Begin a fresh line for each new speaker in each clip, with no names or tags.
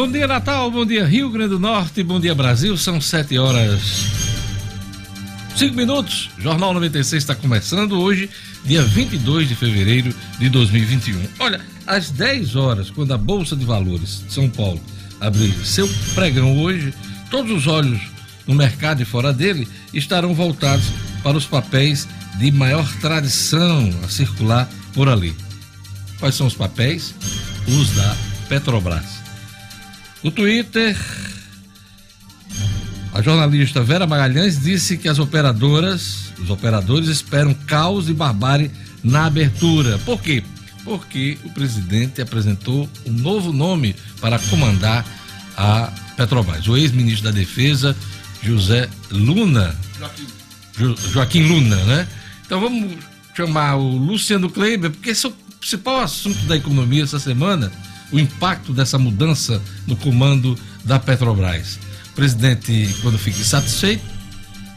Bom dia, Natal. Bom dia, Rio Grande do Norte. Bom dia, Brasil. São sete horas. Cinco minutos. Jornal 96 está começando hoje, dia 22 de fevereiro de 2021. Olha, às 10 horas, quando a Bolsa de Valores de São Paulo abrir seu pregão hoje, todos os olhos no mercado e fora dele estarão voltados para os papéis de maior tradição a circular por ali. Quais são os papéis? Os da Petrobras. No Twitter, a jornalista Vera Magalhães disse que as operadoras, os operadores esperam caos e barbárie na abertura. Por quê? Porque o presidente apresentou um novo nome para comandar a Petrobras. O ex-ministro da Defesa, José Luna. Joaquim. Jo, Joaquim Luna, né? Então vamos chamar o Luciano Kleiber, porque esse é o principal assunto da economia essa semana o impacto dessa mudança no comando da Petrobras. O presidente, quando fica insatisfeito,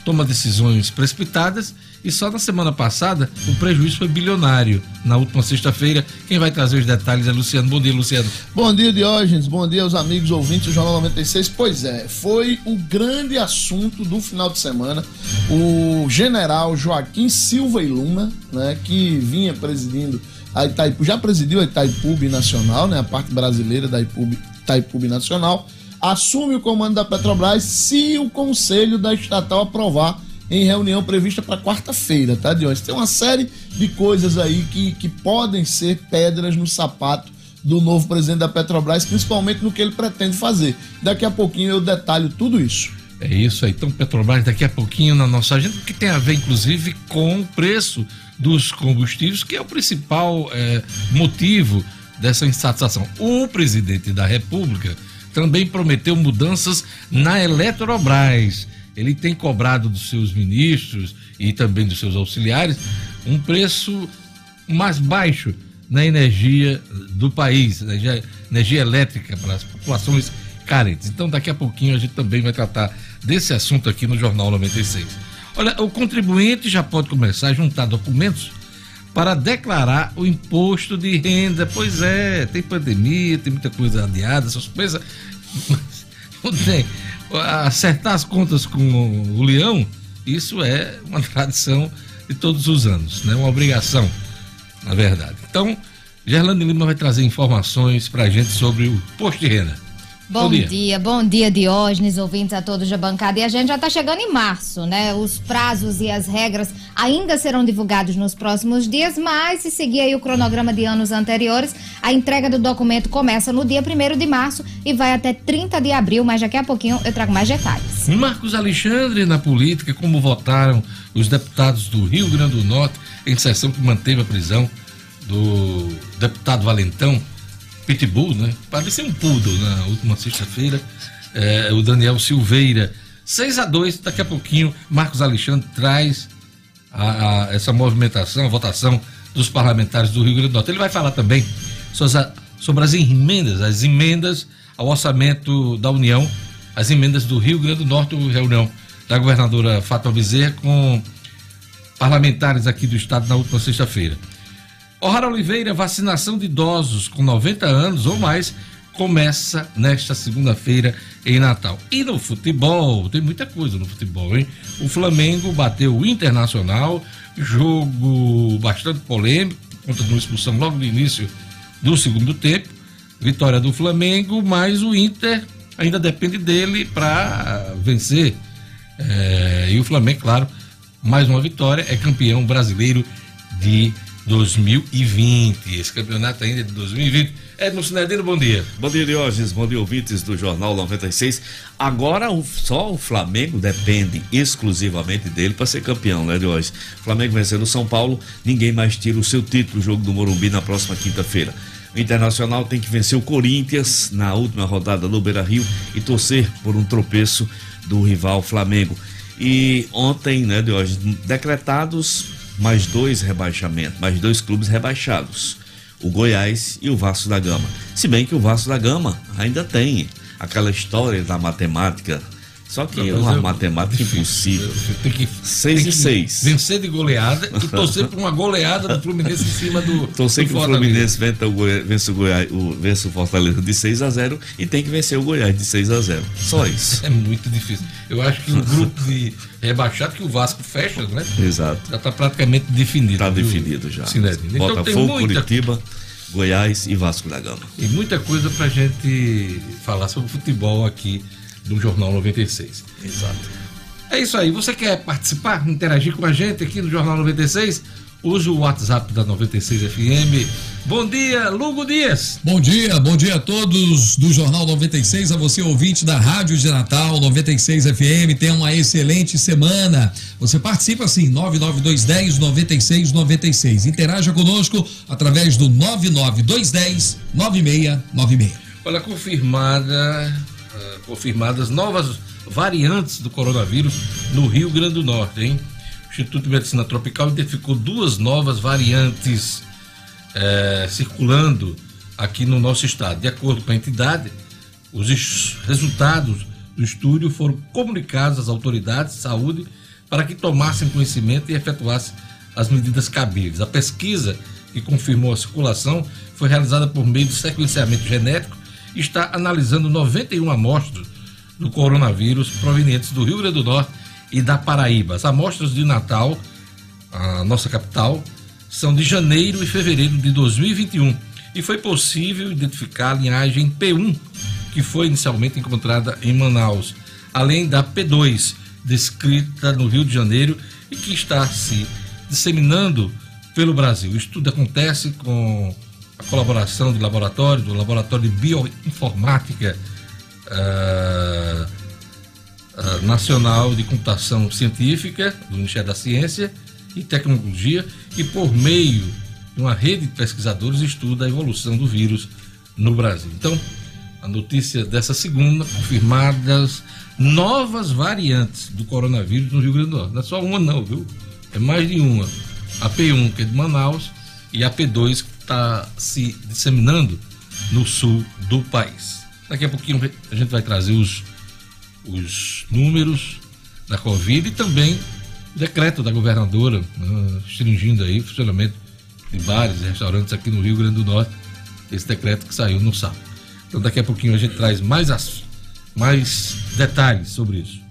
toma decisões precipitadas e só na semana passada o prejuízo foi bilionário. Na última sexta-feira, quem vai trazer os detalhes é Luciano. Bom dia, Luciano.
Bom dia, Diógenes. Bom dia aos amigos ouvintes do Jornal 96. Pois é, foi o grande assunto do final de semana. O general Joaquim Silva e Luna, né, que vinha presidindo a Itaipu, já presidiu a Itaipu Nacional, né, a parte brasileira da Itaipu Nacional, assume o comando da Petrobras se o conselho da estatal aprovar em reunião prevista para quarta-feira, tá, Dion? Tem uma série de coisas aí que, que podem ser pedras no sapato do novo presidente da Petrobras, principalmente no que ele pretende fazer. Daqui a pouquinho eu detalho tudo isso.
É isso aí. Então, Petrobras, daqui a pouquinho na nossa agenda, que tem a ver, inclusive, com o preço dos combustíveis, que é o principal é, motivo dessa insatisfação. O presidente da República também prometeu mudanças na Eletrobras. Ele tem cobrado dos seus ministros e também dos seus auxiliares um preço mais baixo na energia do país, energia, energia elétrica para as populações carentes. Então, daqui a pouquinho a gente também vai tratar desse assunto aqui no Jornal 96. Olha, o contribuinte já pode começar a juntar documentos para declarar o imposto de renda. Pois é, tem pandemia, tem muita coisa adiada, essas coisas. Tem. Acertar as contas com o leão, isso é uma tradição de todos os anos, né? Uma obrigação, na verdade. Então, Gerlando Lima vai trazer informações para a gente sobre o imposto de renda.
Bom, bom dia. dia. bom dia Diógenes, ouvintes a todos da bancada. E a gente já está chegando em março, né? Os prazos e as regras ainda serão divulgados nos próximos dias, mas se seguir aí o cronograma de anos anteriores, a entrega do documento começa no dia 1 de março e vai até 30 de abril, mas daqui a pouquinho eu trago mais detalhes.
Marcos Alexandre, na política, como votaram os deputados do Rio Grande do Norte em sessão que manteve a prisão do deputado Valentão Pitbull, né? Parecia um poodle na última sexta-feira. É, o Daniel Silveira. 6 a 2 daqui a pouquinho, Marcos Alexandre traz a, a, essa movimentação, a votação dos parlamentares do Rio Grande do Norte. Ele vai falar também sobre, sobre as emendas, as emendas ao orçamento da União, as emendas do Rio Grande do Norte, reunião da governadora Fátima Bezerra com parlamentares aqui do estado na última sexta-feira. O'Hara Oliveira, vacinação de idosos com 90 anos ou mais começa nesta segunda-feira em Natal. E no futebol, tem muita coisa no futebol, hein? O Flamengo bateu o Internacional, jogo bastante polêmico, conta uma expulsão logo no início do segundo tempo. Vitória do Flamengo, mas o Inter ainda depende dele para vencer. É, e o Flamengo, claro, mais uma vitória, é campeão brasileiro de 2020. Esse campeonato ainda é de 2020. Edmo Sinedino, bom dia.
Bom dia, Diógenes. Bom dia, ouvintes do Jornal 96. Agora o, só o Flamengo depende exclusivamente dele para ser campeão, né, Diógenes? Flamengo vencendo o São Paulo, ninguém mais tira o seu título, o jogo do Morumbi na próxima quinta-feira. O Internacional tem que vencer o Corinthians na última rodada do Beira Rio e torcer por um tropeço do rival Flamengo. E ontem, né, Diógenes, decretados mais dois rebaixamentos, mais dois clubes rebaixados, o Goiás e o Vasco da Gama. Se bem que o Vasco da Gama ainda tem aquela história da matemática Só que é uma matemática impossível.
Você tem que,
6
tem
e 6.
vencer de goleada e torcer por uma goleada do Fluminense em cima do.
Torcer
do
que o
Fortaleza.
Fluminense vence o, Goi- vence o, Goiás, o, vence o Fortaleza de 6 a 0 e tem que vencer o Goiás de 6 a 0 Só isso.
É muito difícil. Eu acho que o grupo de rebaixado que o Vasco fecha, né?
Exato.
Já está praticamente definido.
Tá
viu,
definido já.
Sinedino? Então tem
Botafogo,
muita,
Curitiba, Goiás e Vasco da Gama.
tem muita coisa pra gente falar sobre futebol aqui no Jornal 96.
Exato.
É isso aí. Você quer participar, interagir com a gente aqui no Jornal 96? Use o WhatsApp da 96 FM. Bom dia, Lugo Dias.
Bom dia, bom dia a todos do Jornal 96, a você ouvinte da Rádio de Natal 96 FM. Tenha uma excelente semana. Você participa assim, 99210 9696. Interaja conosco através do 99210 9696.
Olha, confirmada, confirmadas novas variantes do coronavírus no Rio Grande do Norte, hein? O Instituto de Medicina Tropical identificou duas novas variantes eh, circulando aqui no nosso estado. De acordo com a entidade, os es- resultados do estudo foram comunicados às autoridades de saúde para que tomassem conhecimento e efetuassem as medidas cabíveis. A pesquisa que confirmou a circulação foi realizada por meio de sequenciamento genético está analisando 91 amostras do coronavírus provenientes do Rio Grande do Norte e da Paraíba. As amostras de Natal, a nossa capital, são de janeiro e fevereiro de 2021 e foi possível identificar a linhagem P1, que foi inicialmente encontrada em Manaus, além da P2, descrita no Rio de Janeiro e que está se disseminando pelo Brasil. O estudo acontece com a colaboração de laboratórios, do Laboratório de Bioinformática ah, ah, Nacional de Computação Científica, do Ministério da Ciência e Tecnologia, e por meio de uma rede de pesquisadores estuda a evolução do vírus no Brasil. Então, a notícia dessa segunda, confirmadas novas variantes do coronavírus no Rio Grande do Norte. Não é só uma não, viu? É mais de uma. A P1, que é de Manaus, e a P2, que está se disseminando no sul do país. Daqui a pouquinho a gente vai trazer os, os números da Covid e também o decreto da governadora né, restringindo aí o funcionamento de bares e restaurantes aqui no Rio Grande do Norte. Esse decreto que saiu no sábado. Então daqui a pouquinho a gente traz mais, as, mais detalhes sobre isso.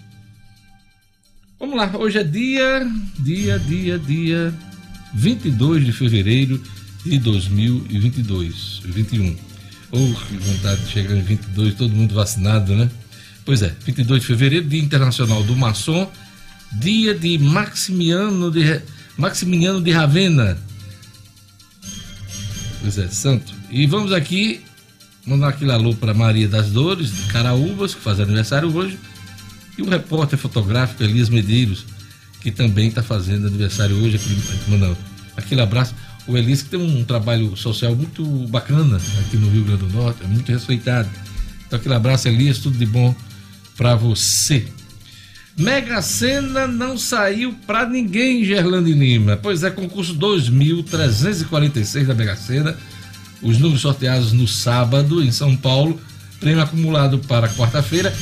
Vamos lá, hoje é dia, dia, dia, dia 22 de fevereiro de 2022, 21. Oh, que vontade de chegar em 22, todo mundo vacinado, né? Pois é, 22 de fevereiro, Dia Internacional do Maçom, dia de Maximiano de, Maximiano de Ravenna. Pois é, santo. E vamos aqui mandar aquele alô para Maria das Dores, de Caraúbas, que faz aniversário hoje, e o repórter fotográfico Elias Medeiros, que também está fazendo aniversário hoje. Aquele, manda aquele abraço. O Elias que tem um trabalho social muito bacana aqui no Rio Grande do Norte, é muito respeitado. Então aquele abraço, Elias, tudo de bom para você. Mega Sena não saiu para ninguém, Gerlane Lima. Pois é, concurso 2346 da Mega Sena. Os números sorteados no sábado em São Paulo. Prêmio acumulado para quarta-feira,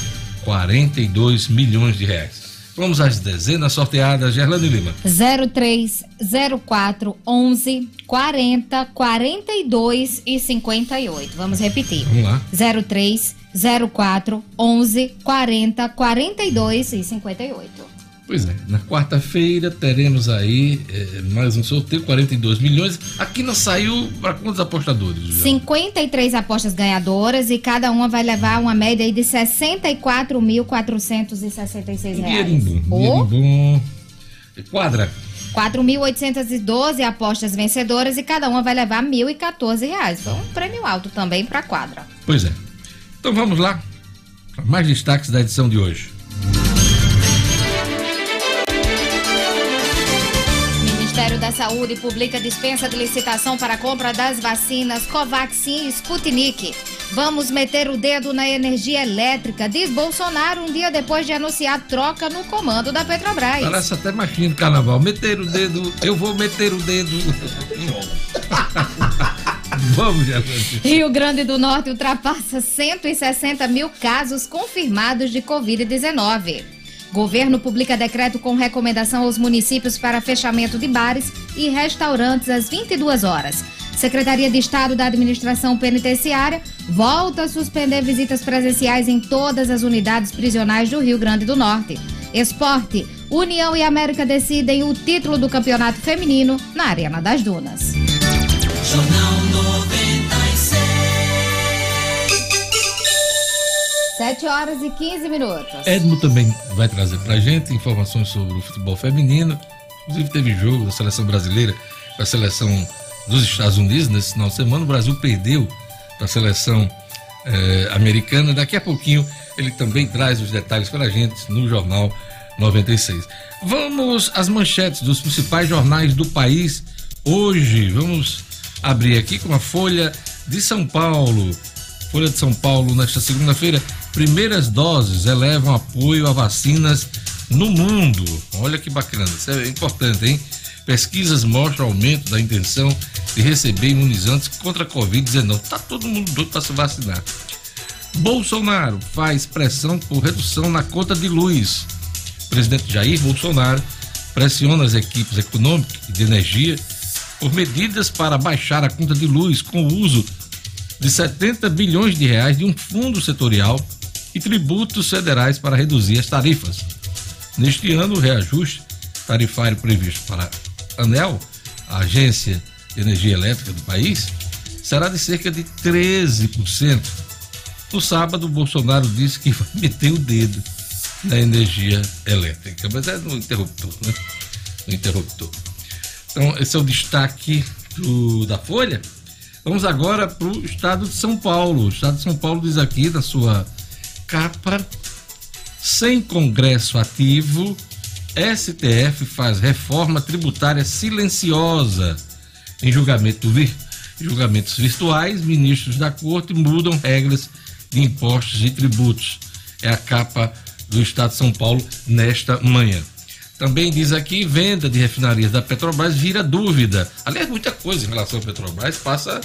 42 milhões de reais. Vamos às dezenas sorteadas, Gerlane Lima.
03, 04, 11, 40, 42 e 58. Vamos repetir.
Vamos lá.
03, 04, 11, 40, 42 e 58.
Pois é, na quarta-feira teremos aí eh, mais um sorteio, 42 milhões. Aqui não saiu para quantos apostadores? Juliana?
53 apostas ganhadoras e cada uma vai levar uma média aí de 64.466
Um
reais.
dinheirinho bom, dinheirinho bom. E Quadra,
4.812 apostas vencedoras e cada uma vai levar 1.014 reais. Foi um prêmio alto também para quadra.
pois é. Então vamos lá, para mais destaques da edição de hoje.
Da Saúde publica dispensa de licitação para a compra das vacinas Covaxin e Sputnik. Vamos meter o dedo na energia elétrica, diz Bolsonaro um dia depois de anunciar troca no comando da Petrobras.
Parece até machinho do carnaval. Meter o dedo, eu vou meter o dedo. Vamos, Gerlane.
Rio Grande do Norte ultrapassa 160 mil casos confirmados de Covid-19. Governo publica decreto com recomendação aos municípios para fechamento de bares e restaurantes às 22 horas. Secretaria de Estado da Administração Penitenciária volta a suspender visitas presenciais em todas as unidades prisionais do Rio Grande do Norte. Esporte. União e América decidem o título do campeonato feminino na Arena das Dunas.
Jornal
7 horas e 15 minutos.
Edmo também vai trazer pra gente informações sobre o futebol feminino. Inclusive teve jogo da seleção brasileira com a seleção dos Estados Unidos nesse final de semana. O Brasil perdeu para a seleção eh, americana. Daqui a pouquinho ele também traz os detalhes para a gente no Jornal 96. Vamos às manchetes dos principais jornais do país hoje. Vamos abrir aqui com a Folha de São Paulo. Folha de São Paulo, nesta segunda-feira, primeiras doses elevam apoio a vacinas no mundo. Olha que bacana, isso é importante, hein? Pesquisas mostram aumento da intenção de receber imunizantes contra a Covid-19. Tá todo mundo doido para se vacinar. Bolsonaro faz pressão por redução na conta de luz. O presidente Jair Bolsonaro pressiona as equipes econômicas e de energia por medidas para baixar a conta de luz com o uso de 70 bilhões de reais de um fundo setorial tributos federais para reduzir as tarifas. Neste ano, o reajuste tarifário previsto para a ANEL, a Agência de Energia Elétrica do país, será de cerca de 13%. No sábado, Bolsonaro disse que vai meter o dedo na energia elétrica, mas é no interruptor, né? No interruptor. Então, esse é o destaque do, da Folha. Vamos agora para o estado de São Paulo. O estado de São Paulo diz aqui na sua capa: sem Congresso ativo, STF faz reforma tributária silenciosa. Em julgamento vir, julgamentos virtuais, ministros da corte mudam regras de impostos e tributos. É a capa do Estado de São Paulo nesta manhã. Também diz aqui, venda de refinarias da Petrobras vira dúvida. Aliás, muita coisa em relação à Petrobras passa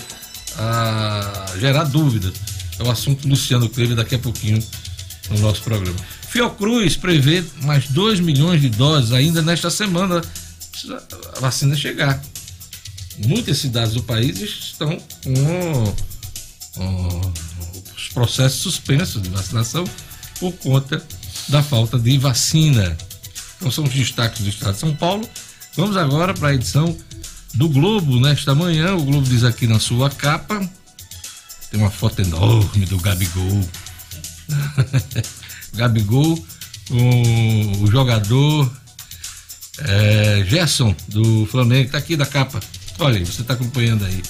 a gerar dúvidas. É o assunto Luciano Kleber daqui a pouquinho no nosso programa. Fiocruz prevê mais 2 milhões de doses ainda nesta semana a vacina chegar. Muitas cidades do país estão com ó, os processos suspensos de vacinação por conta da falta de vacina. Então são os destaques do estado de São Paulo. Vamos agora para a edição do Globo nesta manhã. O Globo diz aqui na sua capa. Tem uma foto enorme do Gabigol. Gabigol com o jogador é, Gerson do Flamengo, está aqui da capa. Olha aí, você está acompanhando aí.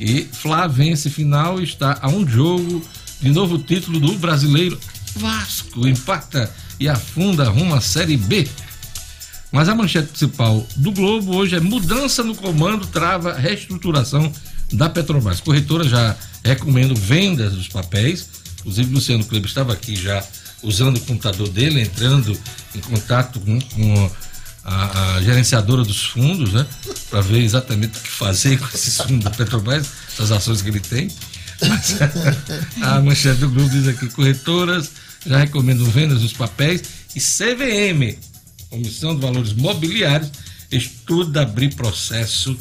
E Flá vence final está a um jogo de novo título do brasileiro. Vasco empata e afunda rumo à Série B. Mas a manchete principal do Globo hoje é mudança no comando trava reestruturação da Petrobras. Corretora já recomendo vendas dos papéis. Inclusive, Luciano Kleber estava aqui já usando o computador dele, entrando em contato com, com a, a, gerenciadora dos fundos, né? Para ver exatamente o que fazer com esses fundos da Petrobras, as ações que ele tem. Mas, a manchete do Globo diz aqui: corretoras já recomendam vendas dos papéis e CVM, Comissão de Valores Mobiliários, estuda abrir processo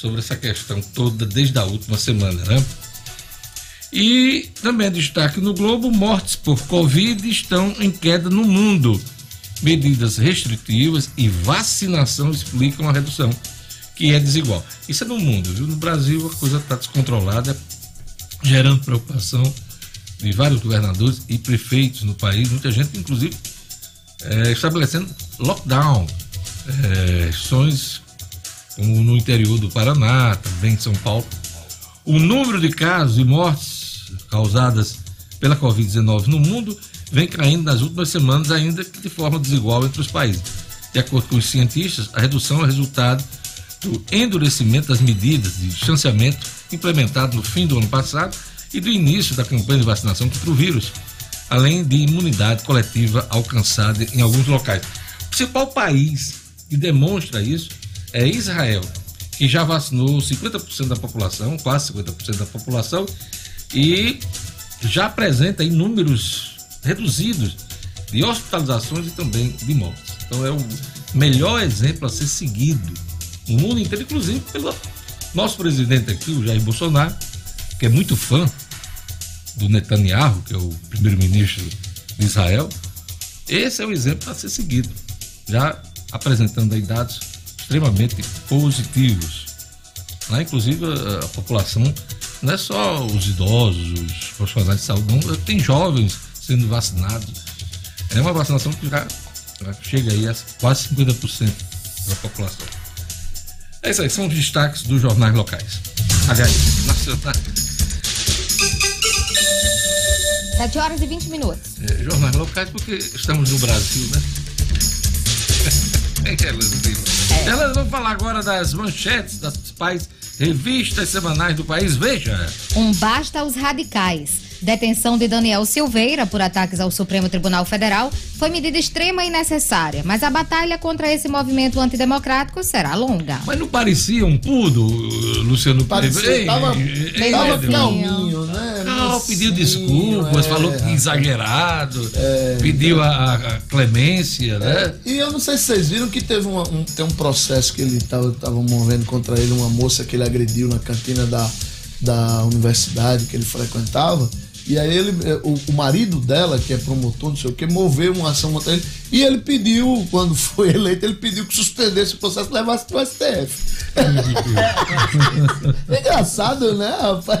sobre essa questão toda desde a última semana, né? E também é destaque no Globo: mortes por Covid estão em queda no mundo. Medidas restritivas e vacinação explicam a redução, que é desigual. Isso é no mundo, viu? No Brasil a coisa está descontrolada, gerando preocupação de vários governadores e prefeitos no país, muita gente, inclusive, é, estabelecendo lockdown. É, ações como no interior do Paraná, também em São Paulo. O número de casos e mortes causadas pela Covid-19 no mundo vem caindo nas últimas semanas, ainda que de forma desigual entre os países. De acordo com os cientistas, a redução é resultado do endurecimento das medidas de distanciamento implementado no fim do ano passado e do início da campanha de vacinação contra o vírus, além de imunidade coletiva alcançada em alguns locais. O principal país que demonstra isso é Israel, que já vacinou 50% da população, quase 50% da população, e já apresenta aí números reduzidos de hospitalizações e também de mortes. Então é o melhor exemplo a ser seguido no mundo inteiro, inclusive pelo nosso presidente aqui, o Jair Bolsonaro, que é muito fã do Netanyahu, que é o primeiro-ministro de Israel. Esse é o exemplo a ser seguido, já apresentando aí dados extremamente positivos. Lá, inclusive, a, a população não é só os idosos, os profissionais de saúde, não, tem jovens sendo vacinados. É uma vacinação que já, já chega aí a quase 50% da população. É isso aí, são os destaques dos jornais locais. Aliás, nacionais.
7 horas e 20 minutos.
É, jornais locais porque estamos no Brasil, né? É, Elas, Elas vão falar agora das manchetes das principais revistas semanais do país. Veja.
Um basta aos radicais. Detenção de Daniel Silveira por ataques ao Supremo Tribunal Federal foi medida extrema e necessária, mas a batalha contra esse movimento antidemocrático será longa.
Mas não parecia um pudo, Luciano
Parecia, tava,
ei,
tava
Pedro.
calminho, né?
Não, pediu
Mansinho,
desculpas,
é,
falou que exagerado, pediu a, a clemência, né?
E eu não sei se vocês viram que teve uma- um, tem um processo que ele estava tava movendo contra ele, uma moça que ele agrediu na cantina da, da universidade que ele frequentava. E aí ele, eh, o, o marido dela, que é promotor, não sei o que, moveu uma ação contra ele. E ele pediu, quando foi eleito, ele pediu que suspendesse o processo e levasse pro STF. É engraçado, né, rapaz?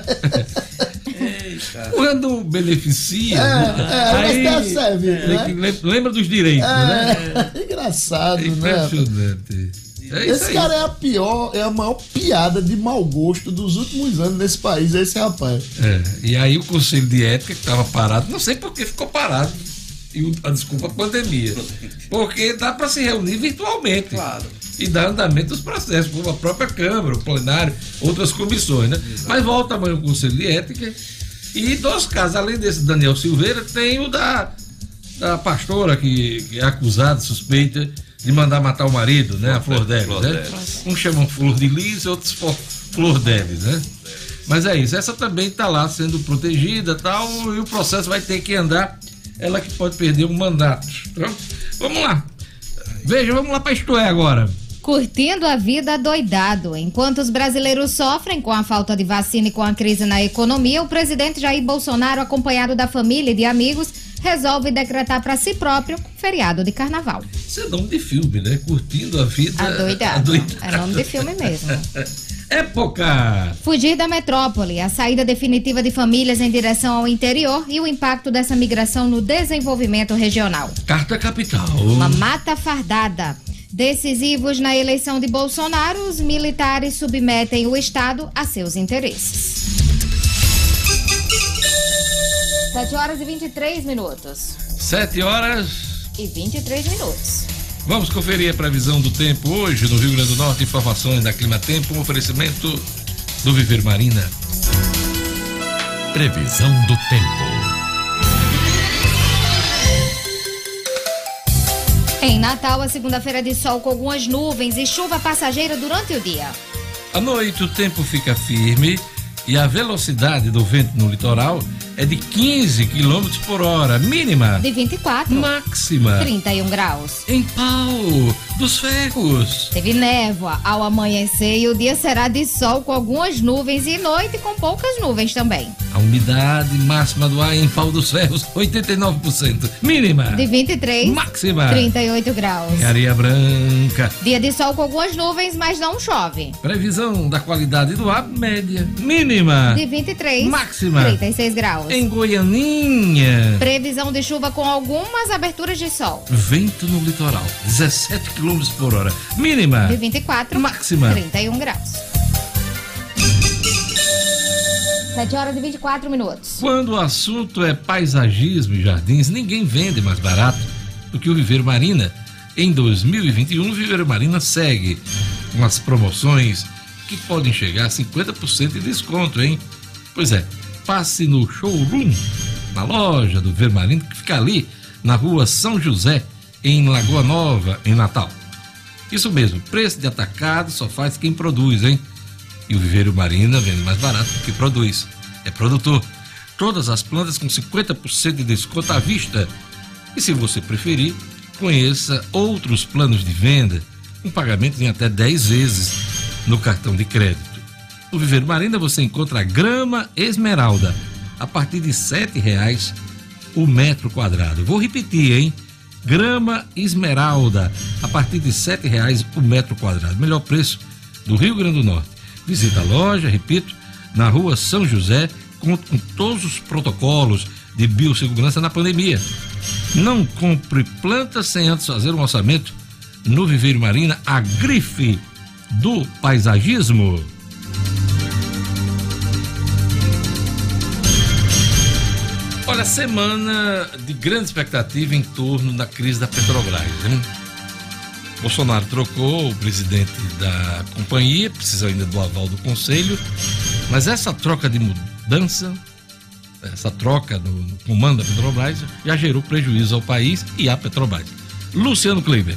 Quando beneficia,
É,
né?
é,
aí
tá serve, né?
lembra dos direitos, né?
É, engraçado,
É
né?
impressionante. É isso
Esse
aí.
cara é a pior, é a maior piada de mau gosto dos últimos anos nesse país, esse rapaz.
É, e aí o Conselho de Ética que estava parado, não sei por que ficou parado. E o, a desculpa a pandemia. Porque dá para se reunir virtualmente.
Claro.
E dar andamento aos processos, como a própria Câmara, o plenário, outras comissões, né? Mas volta amanhã o Conselho de Ética. E dois casos, além desse Daniel Silveira, tem o da, da pastora que, que é acusada, suspeita de mandar matar o marido, né? A Flor Delis,
Flor
né?
Delis.
Uns chamam Flor de Lis, outros Flor, Flor Delis, né? Mas é isso, essa também está lá sendo protegida tal, e o processo vai ter que andar. Ela que pode perder o mandato. Então, vamos lá. Veja, vamos lá para isto é agora.
Curtindo a vida doidado. Enquanto os brasileiros sofrem com a falta de vacina e com a crise na economia, o presidente Jair Bolsonaro, acompanhado da família e de amigos, resolve decretar para si próprio feriado de carnaval.
Isso é nome de filme, né? Curtindo a vida.
Adoidado.
adoidado.
É nome de filme mesmo.
Época.
Fugir da metrópole, a saída definitiva de famílias em direção ao interior e o impacto dessa migração no desenvolvimento regional.
Carta Capital.
Uma mata fardada. Decisivos na eleição de Bolsonaro, os militares submetem o Estado a seus interesses. 7 horas e 23 minutos.
Sete horas.
E 23 minutos.
Vamos conferir a previsão do tempo hoje no Rio Grande do Norte. Informações da Clima Tempo, um oferecimento do Viver Marina.
Previsão do tempo.
Em Natal, a segunda-feira de sol com algumas nuvens e chuva passageira durante o dia.
À noite o tempo fica firme e a velocidade do vento no litoral é de 15 km por hora, mínima.
De 24,
Máxima
31 graus.
em pau dos ferros.
Teve névoa ao amanhecer e o dia será de sol com algumas nuvens e noite com poucas nuvens também.
A umidade máxima do ar em pau dos ferros, 89%. Mínima.
De 23,
Máxima.
38 graus.
Em areia branca.
Dia de sol com algumas nuvens, mas não chove.
Previsão da qualidade do ar, média. Mínima.
De 23,
Máxima.
36 graus.
Em Goianinha.
Previsão de chuva com algumas aberturas de sol.
Vento no litoral, 17 km por hora. Mínima.
De 24,
Máxima.
31 graus. 7 horas e 24 minutos.
Quando o assunto é paisagismo e jardins, ninguém vende mais barato do que o Viver Marina. Em 2021, o Viver Marina segue com as promoções que podem chegar a 50% de desconto, hein? Pois é, passe no showroom, na loja do Viver Marina, que fica ali na rua São José, em Lagoa Nova, em Natal. Isso mesmo, preço de atacado só faz quem produz, hein? E o Viveiro Marina vende mais barato que produz. É produtor. Todas as plantas com 50% de desconto à vista. E se você preferir, conheça outros planos de venda com pagamento em até 10 vezes no cartão de crédito. No Viveiro Marina você encontra grama esmeralda a partir de R$ 7,00 o metro quadrado. Vou repetir, hein? Grama esmeralda a partir de R$ 7,00 o metro quadrado. Melhor preço do Rio Grande do Norte. Visita a loja, repito, na rua São José, com, com todos os protocolos de biossegurança na pandemia. Não compre plantas sem antes fazer um orçamento no Viveiro Marina, a grife do paisagismo. Olha, semana de grande expectativa em torno da crise da Petrobras. Hein? Bolsonaro trocou o presidente da companhia, precisa ainda do aval do conselho, mas essa troca de mudança, essa troca no, no comando da Petrobras já gerou prejuízo ao país e à Petrobras. Luciano Kleiber.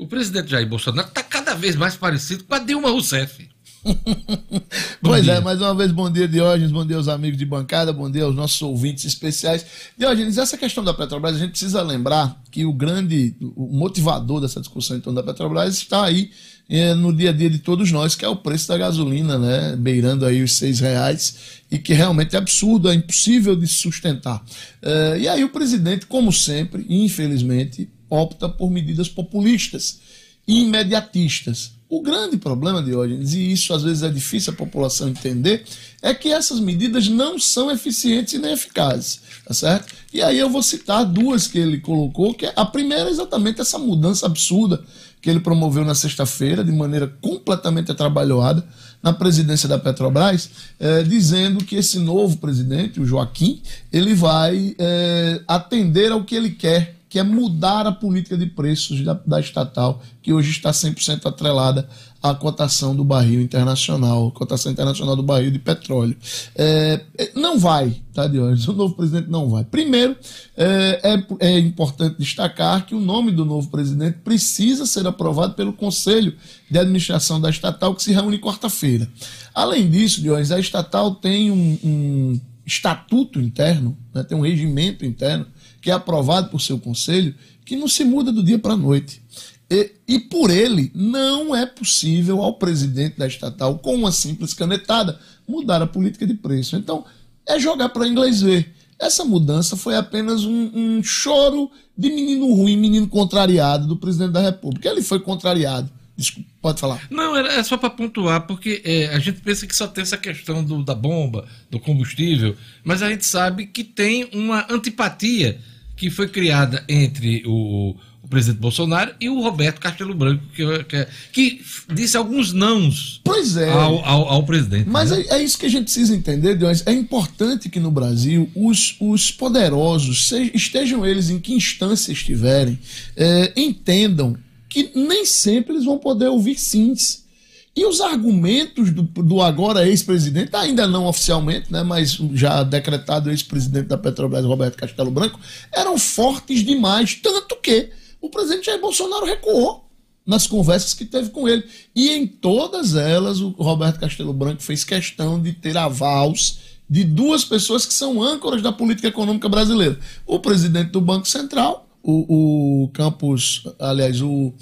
o presidente Jair Bolsonaro está cada vez mais parecido com a Dilma Rousseff.
pois
dia.
é, mais uma vez, bom dia, Diógenes, bom dia aos amigos de bancada, bom dia aos nossos ouvintes especiais. Diógenes, essa questão da Petrobras, a gente precisa lembrar que o grande o motivador dessa discussão em torno da Petrobras está aí eh, no dia a dia de todos nós, que é o preço da gasolina, né? Beirando aí os seis reais, e que realmente é absurdo, é impossível de sustentar. Eh, e aí o presidente, como sempre, infelizmente, opta por medidas populistas e imediatistas. O grande problema, Diógenes, e isso às vezes é difícil a população entender, é que essas medidas não são eficientes nem eficazes, tá certo? E aí eu vou citar duas que ele colocou, que é a primeira é exatamente essa mudança absurda que ele promoveu na sexta-feira, de maneira completamente atrabalhoada, na presidência da Petrobras, eh, dizendo que esse novo presidente, o Joaquim, ele vai eh, atender ao que ele quer, que é mudar a política de preços da, da estatal, que hoje está 100% atrelada à cotação do barril internacional, cotação internacional do barril de petróleo. É, não vai, tá, Dionísio? O novo presidente não vai. Primeiro, é, é, é, importante destacar que o nome do novo presidente precisa ser aprovado pelo Conselho de Administração da estatal, que se reúne quarta-feira. Além disso, Dionísio, a estatal tem um, um estatuto interno, né, tem um regimento interno, que é aprovado por seu conselho, que não se muda do dia para a noite. E, e, por ele, não é possível ao presidente da estatal, com uma simples canetada, mudar a política de preço. Então, é jogar para inglês ver. Essa mudança foi apenas um, um, choro de menino ruim, menino contrariado do presidente da República. Ele foi contrariado. Desculpa, pode falar.
Não, é só para pontuar, porque é, a gente pensa que só tem essa questão do, da bomba, do combustível, mas a gente sabe que tem uma antipatia que foi criada entre o, o presidente Bolsonaro e o Roberto Castelo Branco, que, que, que disse alguns nãos
pois é.
ao, ao, ao presidente.
Mas
né?
é, é, isso que a gente precisa entender, Deus. É importante que no Brasil os, os poderosos, se, estejam eles em que instância estiverem, é, entendam que nem sempre eles vão poder ouvir sims. E os argumentos do, do agora ex-presidente, ainda não oficialmente, né, mas já decretado ex-presidente da Petrobras, Roberto Castelo Branco, eram fortes demais. Tanto que o presidente Jair Bolsonaro recuou nas conversas que teve com ele. E em todas elas, o Roberto Castelo Branco fez questão de ter avals de duas pessoas que são âncoras da política econômica brasileira: o presidente do Banco Central, o, o Campos, aliás, o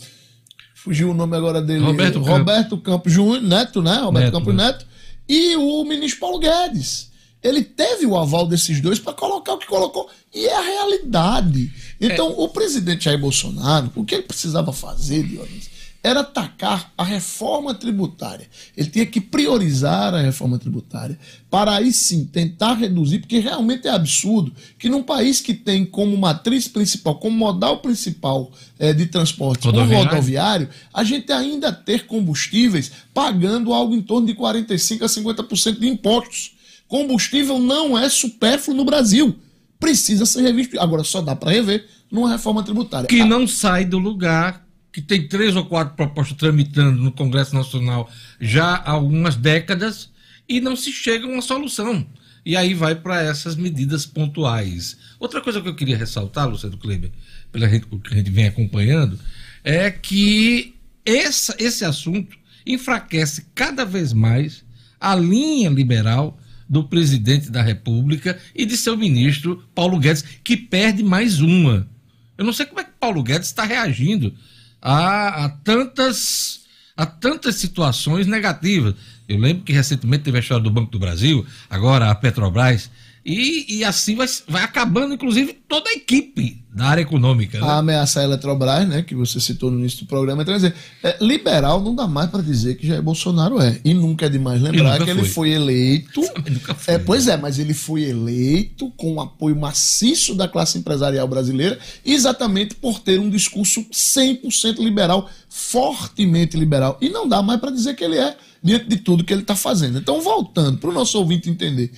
fugiu o nome agora dele.
Roberto,
Roberto Campos Júnior, Neto, né? Roberto
Neto,
Campos
né?
Neto. E o ministro Paulo Guedes. Ele teve o aval desses dois para colocar o que colocou. E é a realidade. Então, o presidente Jair Bolsonaro, o que ele precisava fazer, Dionísio, era atacar a reforma tributária. Ele tinha que priorizar a reforma tributária para aí sim tentar reduzir, porque realmente é absurdo que num país que tem como matriz principal, como modal principal eh, de transporte,
Rodoviário.
o rodoviário, a gente ainda ter combustíveis pagando algo em torno de 45% a 50% de impostos. Combustível não é supérfluo no Brasil. Precisa ser revisto. Agora só dá para rever numa reforma tributária.
que não sai do lugar, que tem três ou quatro propostas tramitando no Congresso Nacional já há algumas décadas e não se chega a uma solução. E aí vai para essas medidas pontuais. Outra coisa que eu queria ressaltar, Luciano Kleber, pela gente, que a gente vem acompanhando, é que essa, esse assunto enfraquece cada vez mais a linha liberal do presidente da República e de seu ministro Paulo Guedes, que perde mais uma. Eu não sei como é que Paulo Guedes está reagindo a, a tantas a tantas situações negativas. Eu lembro que recentemente teve a história do Banco do Brasil, agora a Petrobras, e, e assim vai, vai acabando, inclusive, toda a equipe da área econômica. né?
a ameaçar a Eletrobras, né, que você citou no início do programa, então, dizer, é, liberal não dá mais para dizer que Jair Bolsonaro é. E nunca é demais lembrar que ele
foi.
foi eleito.
Foi,
é,
né?
pois é, mas ele foi eleito com o apoio maciço da classe empresarial brasileira, exatamente por ter um discurso 100% liberal, fortemente liberal. E não dá mais para dizer que ele é diante de tudo que ele está fazendo. Então, voltando para o nosso ouvinte entender,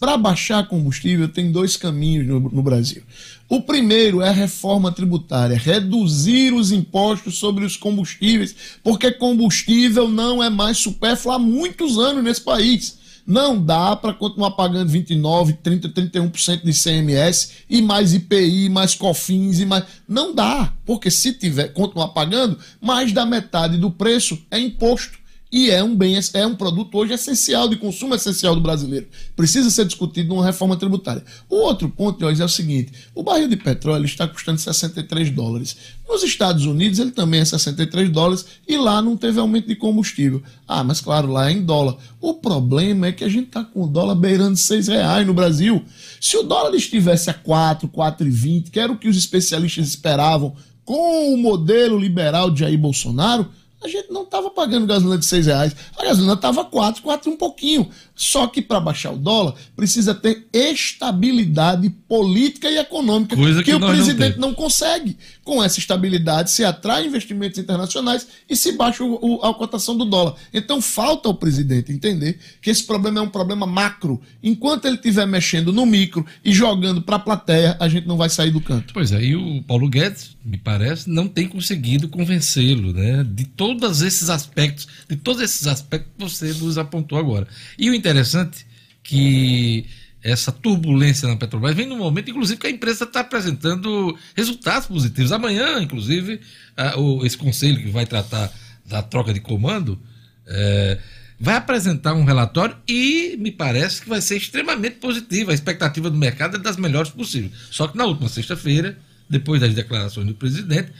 para baixar combustível tem dois caminhos no, no Brasil. O primeiro é a reforma tributária, reduzir os impostos sobre os combustíveis, porque combustível não é mais supérfluo há muitos anos nesse país. Não dá para continuar pagando 29, 30, 31% de CMS e mais IPI, mais COFINS e mais. Não dá, porque se tiver continuar pagando, mais da metade do preço é imposto. E é um bem, é um produto hoje essencial, de consumo essencial do brasileiro. Precisa ser discutido numa reforma tributária. O outro ponto, Jorge, é o seguinte: o barril de petróleo está custando 63 dólares. Nos Estados Unidos ele também é 63 dólares e lá não teve aumento de combustível. Ah, mas claro, lá é em dólar. O problema é que a gente está com o dólar beirando 6 reais no Brasil. Se o dólar estivesse a 4, 4,20, que era o que os especialistas esperavam com o modelo liberal de Jair Bolsonaro, a gente não estava pagando gasolina de 6 reais. A gasolina estava 4, 4 e um pouquinho. Só que para baixar o dólar, precisa ter estabilidade política e econômica
Coisa que
o
nós não
presidente
temos.
não consegue. Com essa estabilidade, se atrai investimentos internacionais e se baixa o- o- a cotação do dólar. Então falta ao presidente entender que esse problema é um problema macro. Enquanto ele estiver mexendo no micro e jogando para a plateia, a gente não vai sair do canto.
Pois é, e o Paulo Guedes, me parece, não tem conseguido convencê-lo, né? De todos esses aspectos, de todos esses aspectos que você nos apontou agora. E o interessante que essa turbulência na Petrobras vem no momento, inclusive, que a empresa está apresentando resultados positivos. Amanhã, inclusive, a- o- esse conselho que vai tratar da troca de comando é, vai apresentar um relatório e me parece que vai ser extremamente positivo. A expectativa do mercado é das melhores possíveis. Só que na última sexta-feira, depois das declarações do presidente,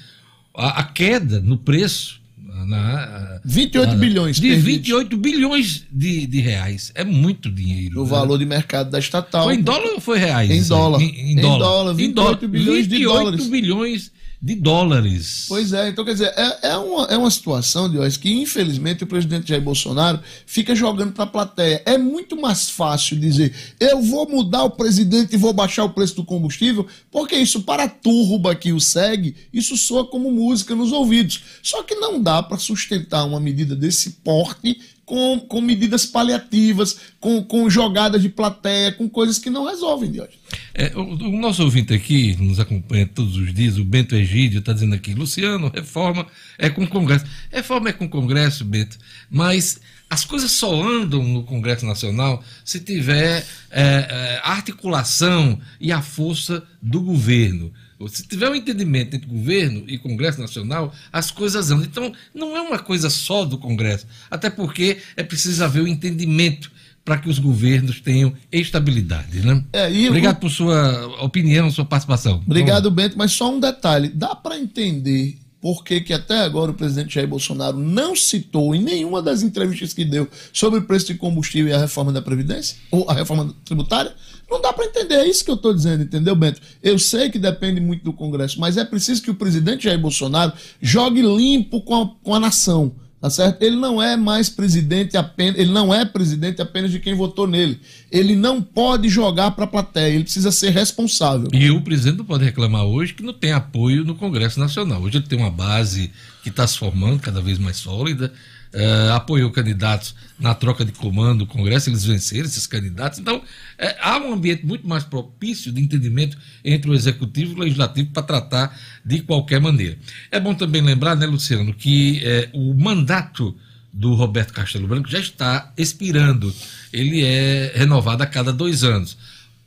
a, a queda no preço. Na,
28
na-
bilhões
De
perdidos.
28 bilhões de, de reais. É muito dinheiro.
O
né?
valor de mercado da estatal.
Foi em dólar ou foi reais?
Em dólar.
Em, em
Em
dólar.
dólar,
Em
28 bilhões de
28
dólares.
bilhões de dólares.
Pois é, então quer dizer, é, é, uma, é uma situação, Diógenes, que infelizmente o presidente Jair Bolsonaro fica jogando para a plateia. É muito mais fácil dizer, eu vou mudar o presidente e vou baixar o preço do combustível, porque isso para a turba que o segue, isso soa como música nos ouvidos. Só que não dá para sustentar uma medida desse porte com, com medidas paliativas, com, com jogadas de plateia, com coisas que não resolvem, Diógenes.
É, o, o nosso ouvinte aqui, nos acompanha todos os dias, o Bento Egídio, está dizendo aqui, Luciano, reforma é com o Congresso. Reforma é com o Congresso, Bento, mas as coisas só andam no Congresso Nacional se tiver é, é, articulação e a força do governo. Se tiver um entendimento entre governo e Congresso Nacional, as coisas andam. Então, não é uma coisa só do Congresso, até porque é preciso haver o entendimento para que os governos tenham estabilidade. Né?
É, e o-
Obrigado por sua opinião, sua participação.
Obrigado, Bento. Mas só um detalhe: dá para entender por que que até agora o presidente Jair Bolsonaro não citou em nenhuma das entrevistas que deu sobre o preço de combustível e a reforma da Previdência, ou a reforma tributária. Não dá para entender, é isso que eu estou dizendo, entendeu, Bento? Eu sei que depende muito do Congresso, mas é preciso que o presidente Jair Bolsonaro jogue limpo com a, com a nação. Tá certo? Ele não é mais presidente apenas, ele não é presidente apenas de quem votou nele. Ele não pode jogar para a plateia, ele precisa ser responsável.
E o presidente não pode reclamar hoje que não tem apoio no Congresso Nacional. Hoje ele tem uma base que está se formando cada vez mais sólida, eh, apoiou candidatos na troca de comando do Congresso, eles venceram esses candidatos. Então, eh, há um ambiente muito mais propício de entendimento entre o Executivo e o Legislativo para tratar de qualquer maneira. É bom também lembrar, né, Luciano, que eh, o mandato do Roberto Castelo Branco já está expirando. Ele é renovado a cada dois anos.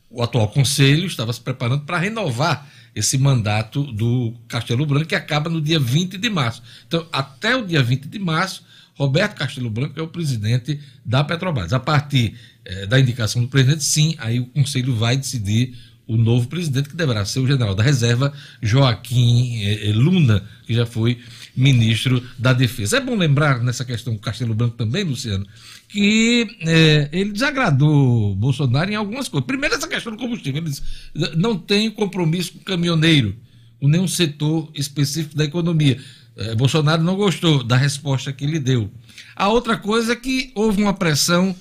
O atual conselho estava se preparando para renovar esse mandato do Castelo Branco, que acaba no dia 20 de março. Então, até o dia 20 de março, Roberto Castelo Branco é o presidente da Petrobras. A partir eh, da indicação do presidente, sim, aí o conselho vai decidir o novo presidente, que deverá ser o general da reserva, Joaquim eh, eh, Luna, que já foi ministro da Defesa. É bom lembrar nessa questão do Castelo Branco também, Luciano, que ele desagradou Bolsonaro em algumas coisas. Primeiro, essa questão do combustível. Ele disse, não tem compromisso com o caminhoneiro, com nenhum setor específico da economia. Eh, Bolsonaro não gostou da resposta que ele deu. A outra coisa é que houve uma pressão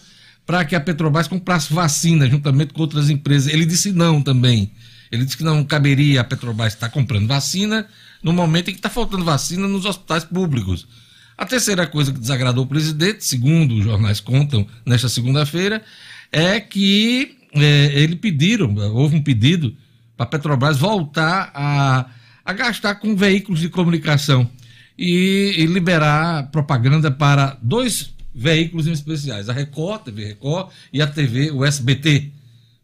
para que a Petrobras comprasse vacina juntamente com outras empresas. Ele disse não também. Ele disse que não caberia a Petrobras estar comprando vacina no momento em que está faltando vacina nos hospitais públicos. A terceira coisa que desagradou o presidente, segundo os jornais contam nesta segunda-feira, é que eh, ele pediram, houve um pedido para a Petrobras voltar a, a gastar com veículos de comunicação e, e liberar propaganda para dois veículos especiais, a Record, TV Record e a TV, o SBT,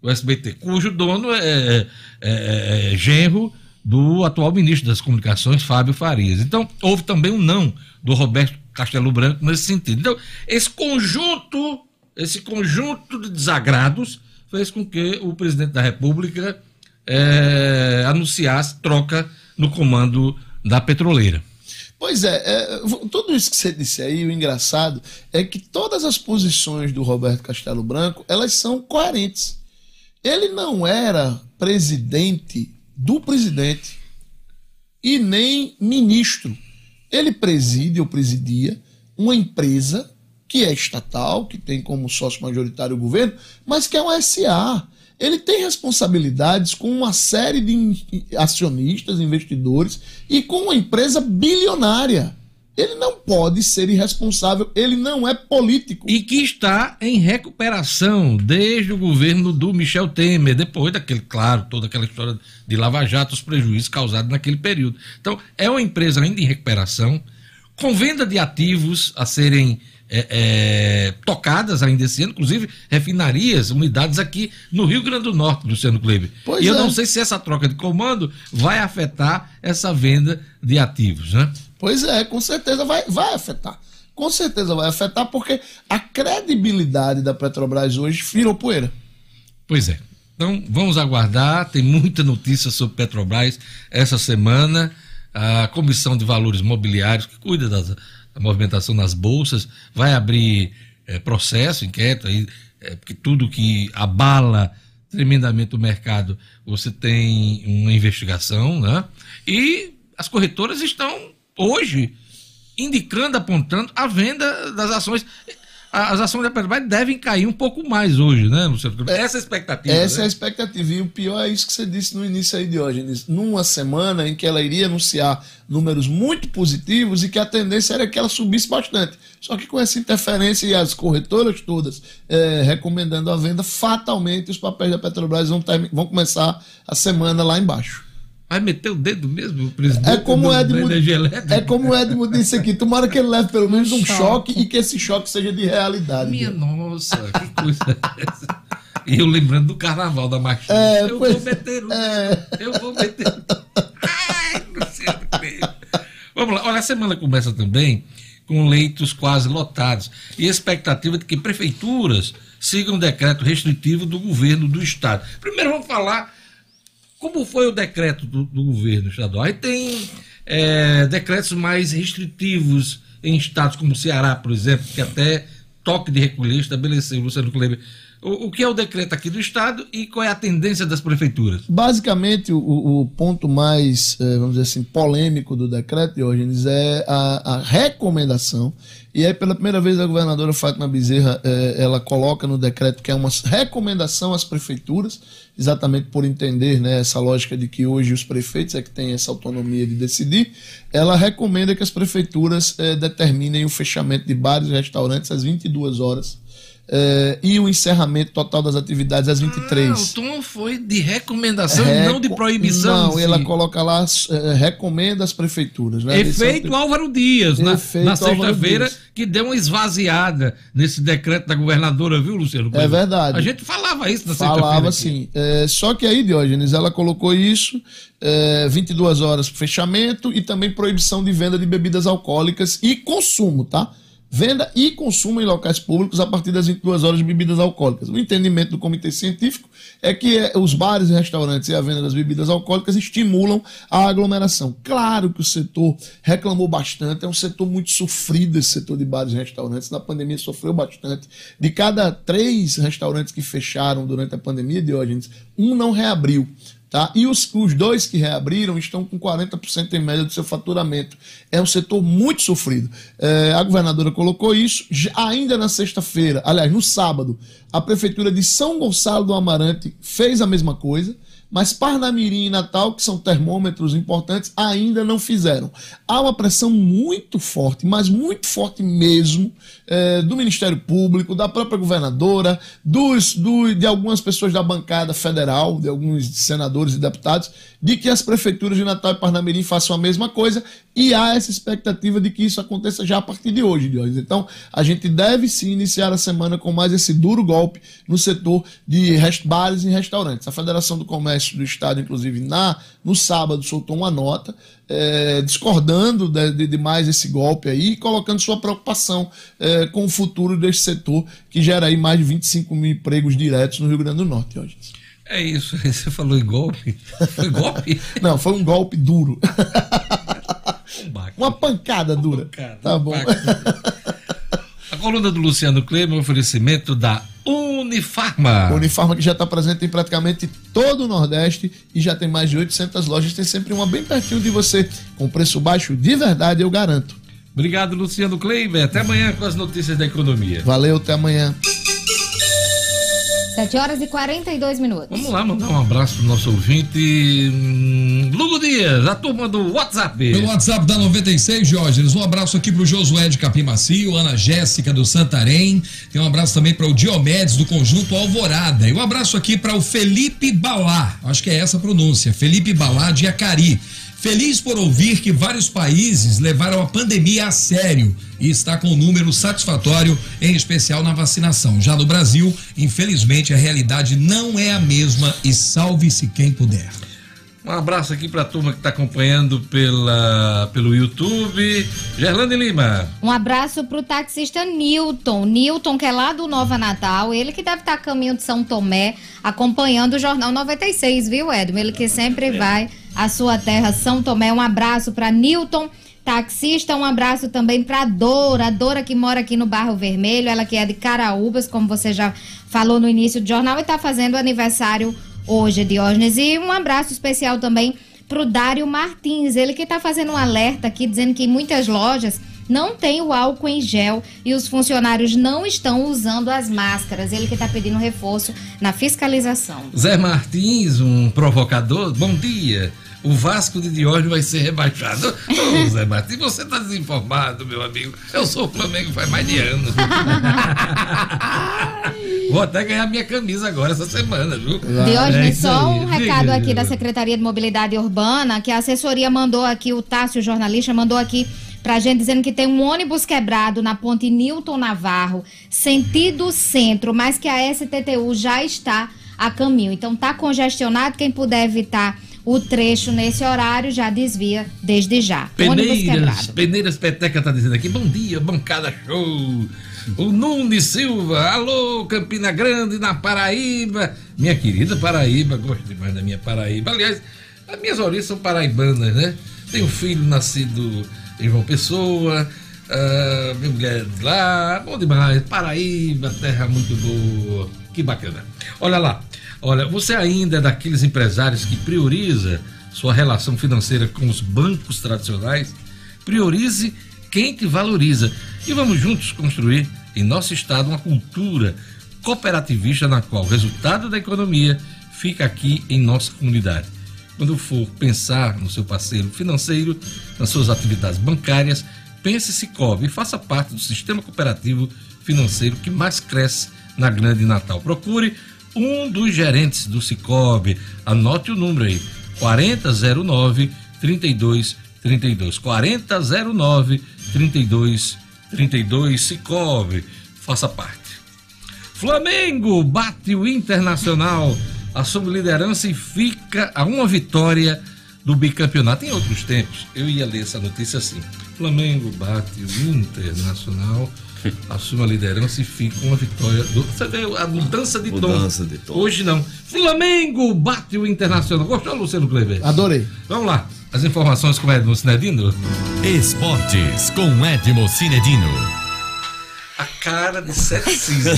o SBT, cujo dono é, é, é, é genro do atual ministro das Comunicações, Fábio Farias. Então, houve também um não do Roberto Castelo Branco nesse sentido. Então, esse conjunto, esse conjunto de desagrados fez com que o presidente da República é, anunciasse troca no comando da petroleira.
Pois é, é, tudo isso que você disse aí, o engraçado é que todas as posições do Roberto Castelo Branco, elas são coerentes. Ele não era presidente do presidente e nem ministro. Ele preside ou presidia uma empresa que é estatal, que tem como sócio majoritário o governo, mas que é uma SA. Ele tem responsabilidades com uma série de acionistas, investidores e com uma empresa bilionária. Ele não pode ser irresponsável, ele não é político.
E que está em recuperação desde o governo do Michel Temer, depois daquele, claro, toda aquela história de Lava Jato, os prejuízos causados naquele período. Então, é uma empresa ainda em recuperação, com venda de ativos a serem é, é, tocadas ainda esse ano, inclusive refinarias, unidades aqui no Rio Grande do Norte, Luciano Kleber. Pois e eu é. não sei se essa troca de comando vai afetar essa venda de ativos, né?
Pois é, com certeza vai, vai afetar. Com certeza vai afetar, porque a credibilidade da Petrobras hoje virou poeira.
Pois é. Então, vamos aguardar. Tem muita notícia sobre Petrobras essa semana. A Comissão de Valores Mobiliários, que cuida das, da movimentação nas bolsas, vai abrir é, processo, inquérito, aí, é, porque tudo que abala tremendamente o mercado, você tem uma investigação, né? E as corretoras estão hoje indicando, apontando a venda das ações. As ações da Petrobras devem cair um pouco mais hoje, né, Luciano? Essa é a expectativa.
Essa
né?
é a expectativa. E o pior é isso que você disse no início aí, Diógenes. Numa semana em que ela iria anunciar números muito positivos e que a tendência era que ela subisse bastante. Só que com essa interferência e as corretoras todas é, recomendando a venda, fatalmente os papéis da Petrobras vão, ter, vão começar a semana lá embaixo.
Vai meter o dedo mesmo, o presidente?
É como o Edmund, é como o Edmund disse aqui. Tomara que ele leve pelo menos um choque. choque e que esse choque seja de realidade.
Minha nossa, que coisa é essa? E eu lembrando do carnaval da Marchinha. É, eu pois, vou meter o é. Eu vou meter Ai, Luciano Vamos lá. Olha, a semana começa também com leitos quase lotados e expectativa de que prefeituras sigam o decreto restritivo do governo do estado. Primeiro vamos falar como foi o decreto do, do governo estadual? Aí tem é, decretos mais restritivos em estados como Ceará, por exemplo, que até toque de recolher estabeleceu, Luciano Kleber. O, o que é o decreto aqui do estado e qual é a tendência das prefeituras?
Basicamente, o, o ponto mais, eh, vamos dizer assim, polêmico do decreto, Diógenes, é a, a recomendação. E aí, pela primeira vez, a governadora Fátima Bezerra, eh, ela coloca no decreto que é uma recomendação às prefeituras, exatamente por entender né, essa lógica de que hoje os prefeitos é que têm essa autonomia de decidir. Ela recomenda que as prefeituras eh, determinem o fechamento de bares e restaurantes às 22 horas eh, e o encerramento total das atividades às 23.
Ah, o tom foi de recomendação e não de proibição.
Não, ela coloca lá, eh, recomenda às prefeituras. Né?
Efeito
Esse é
Álvaro Dias, na,
Efeito
na
Álvaro
sexta-feira, que deu uma esvaziada nesse decreto da governadora, viu, Luciano?
É verdade.
A gente falava isso na
Falava
sexta-feira. aqui.
assim. É, só que aí, Diógenes, ela colocou isso, é, 22 horas fechamento e também proibição de venda de bebidas alcoólicas e consumo, tá? Venda e consumo em locais públicos a partir das 22 horas de bebidas alcoólicas. O entendimento do comitê científico é que é, os bares e restaurantes e a venda das bebidas alcoólicas estimulam a aglomeração. Claro que o setor reclamou bastante, é um setor muito sofrido esse setor de bares e restaurantes. Na pandemia sofreu bastante. De cada três restaurantes que fecharam durante a pandemia, Diógenes, um não reabriu. Tá? E os, os dois que reabriram estão com 40% em média do seu faturamento. É um setor muito sofrido. É, a governadora colocou isso ainda na sexta-feira, aliás, no sábado. A prefeitura de São Gonçalo do Amarante fez a mesma coisa, mas Parnamirim e Natal, que são termômetros importantes, ainda não fizeram. Há uma pressão muito forte, mas muito forte mesmo, eh, do Ministério Público, da própria governadora, dos, do- de algumas pessoas da bancada federal, de alguns senadores e deputados, de que as prefeituras de Natal e Parnamirim façam a mesma coisa, e há essa expectativa de que isso aconteça já a partir de hoje, Diógenes. Então, a gente deve sim iniciar a semana com mais esse duro golpe no setor de bares e restaurantes. A Federação do Comércio do Estado, inclusive, na, no sábado, soltou uma nota eh, discordando de, de, de mais esse golpe aí e colocando sua preocupação eh, com o futuro desse setor, que gera aí mais de 25 mil empregos diretos no Rio Grande do Norte, Diógenes.
É isso, você falou em golpe. Foi golpe?
Não, foi um golpe duro.
Um
uma pancada dura.
Cara,
Tá
um
bom.
Coluna do Luciano Kleber oferecimento da Unifarma.
Unifarma que já está presente em praticamente todo o Nordeste e já tem mais de 800 lojas. Tem sempre uma bem pertinho de você, com preço baixo de verdade, eu garanto.
Obrigado, Luciano Kleber. Até amanhã com as notícias da economia.
Valeu, até amanhã.
7 horas e 42 minutos.
Vamos lá, mandar um abraço pro nosso ouvinte, hum, Lugo Dias, a turma do WhatsApp.
Pelo WhatsApp da 96, Diógenes, um abraço aqui pro Josué de Capim Macio, Ana Jéssica do Santarém, tem um abraço também para o Diomedes do Conjunto Alvorada, e um abraço aqui para o Felipe Balá, acho que é essa a pronúncia, Felipe Balá de Acari. Feliz por ouvir que vários países levaram a pandemia a sério e está com um número satisfatório, em especial na vacinação. Já no Brasil, infelizmente, a realidade não é a mesma e salve-se quem puder.
Um abraço aqui pra turma que tá acompanhando pela, pelo YouTube. Gerlane Lima.
Um abraço pro taxista Newton. Newton, que é lá do Nova Natal, ele que deve estar a caminho de São Tomé, acompanhando o Jornal 96, viu, Edmo? Ele que sempre vai à sua terra, São Tomé. Um abraço para Newton, taxista. Um abraço também para Dora, a Dora que mora aqui no Barro Vermelho, ela que é de Caraúbas, como você já falou no início do jornal, e está fazendo aniversário hoje, Diógenes. E um abraço especial também pro Dário Martins, ele que está fazendo um alerta aqui, dizendo que muitas lojas não tem o álcool em gel e os funcionários não estão usando as máscaras. Ele que está pedindo reforço na fiscalização.
Zé Martins, um provocador. Bom dia. O Vasco de Diógenes vai ser rebaixado. Ô, Zé Martins, você tá desinformado, meu amigo. Eu sou o Flamengo faz mais de anos. Vou até ganhar minha camisa agora essa semana, viu?
Diógenes,
É
só
aí.
um recado aqui da. Secretaria de Mobilidade Urbana, que a assessoria mandou aqui, o Tássio, jornalista, mandou aqui pra gente dizendo que tem um ônibus quebrado na ponte Newton Navarro, sentido centro, mas que a STTU já está a caminho. Então tá congestionado, quem puder evitar o trecho nesse horário já desvia desde já. ônibus
Peneiras,
quebrado.
Peneiras Peteca tá dizendo aqui, bom dia, bancada show. O Nunes Silva, alô, Campina Grande, na Paraíba. Minha querida Paraíba, gosto demais da minha Paraíba. Aliás, as minhas origens são paraibanas, né? Tenho filho nascido em João Pessoa, ah, minha mulher de lá, bom demais. Paraíba, terra muito boa. Que bacana. Olha lá, olha, você ainda é daqueles empresários que prioriza sua relação financeira com os bancos tradicionais? Priorize quem te valoriza. E vamos juntos construir em nosso estado uma cultura cooperativista na qual o resultado da economia fica aqui em nossa comunidade. Quando for pensar no seu parceiro financeiro, nas suas atividades bancárias, pense Cicobi e faça parte do sistema cooperativo financeiro que mais cresce na Grande Natal. Procure um dos gerentes do Cicobi. Anote o número aí: 4009 3232. 4009 3232 Cicobi. Faça parte. Flamengo bate o Internacional, assume liderança e fica a uma vitória do bicampeonato. Em outros tempos, eu ia ler essa notícia assim: Flamengo bate o Internacional, assume a liderança e fica uma vitória. Do... Você vê a mudança de
Mudança
tom.
de tom.
Hoje não. Flamengo bate o Internacional. Gostou, Luciano Kleber?
Adorei.
Vamos lá. As informações com Edmo Cinedino.
Esportes com Edmo Cinedino.
A cara de ceticismo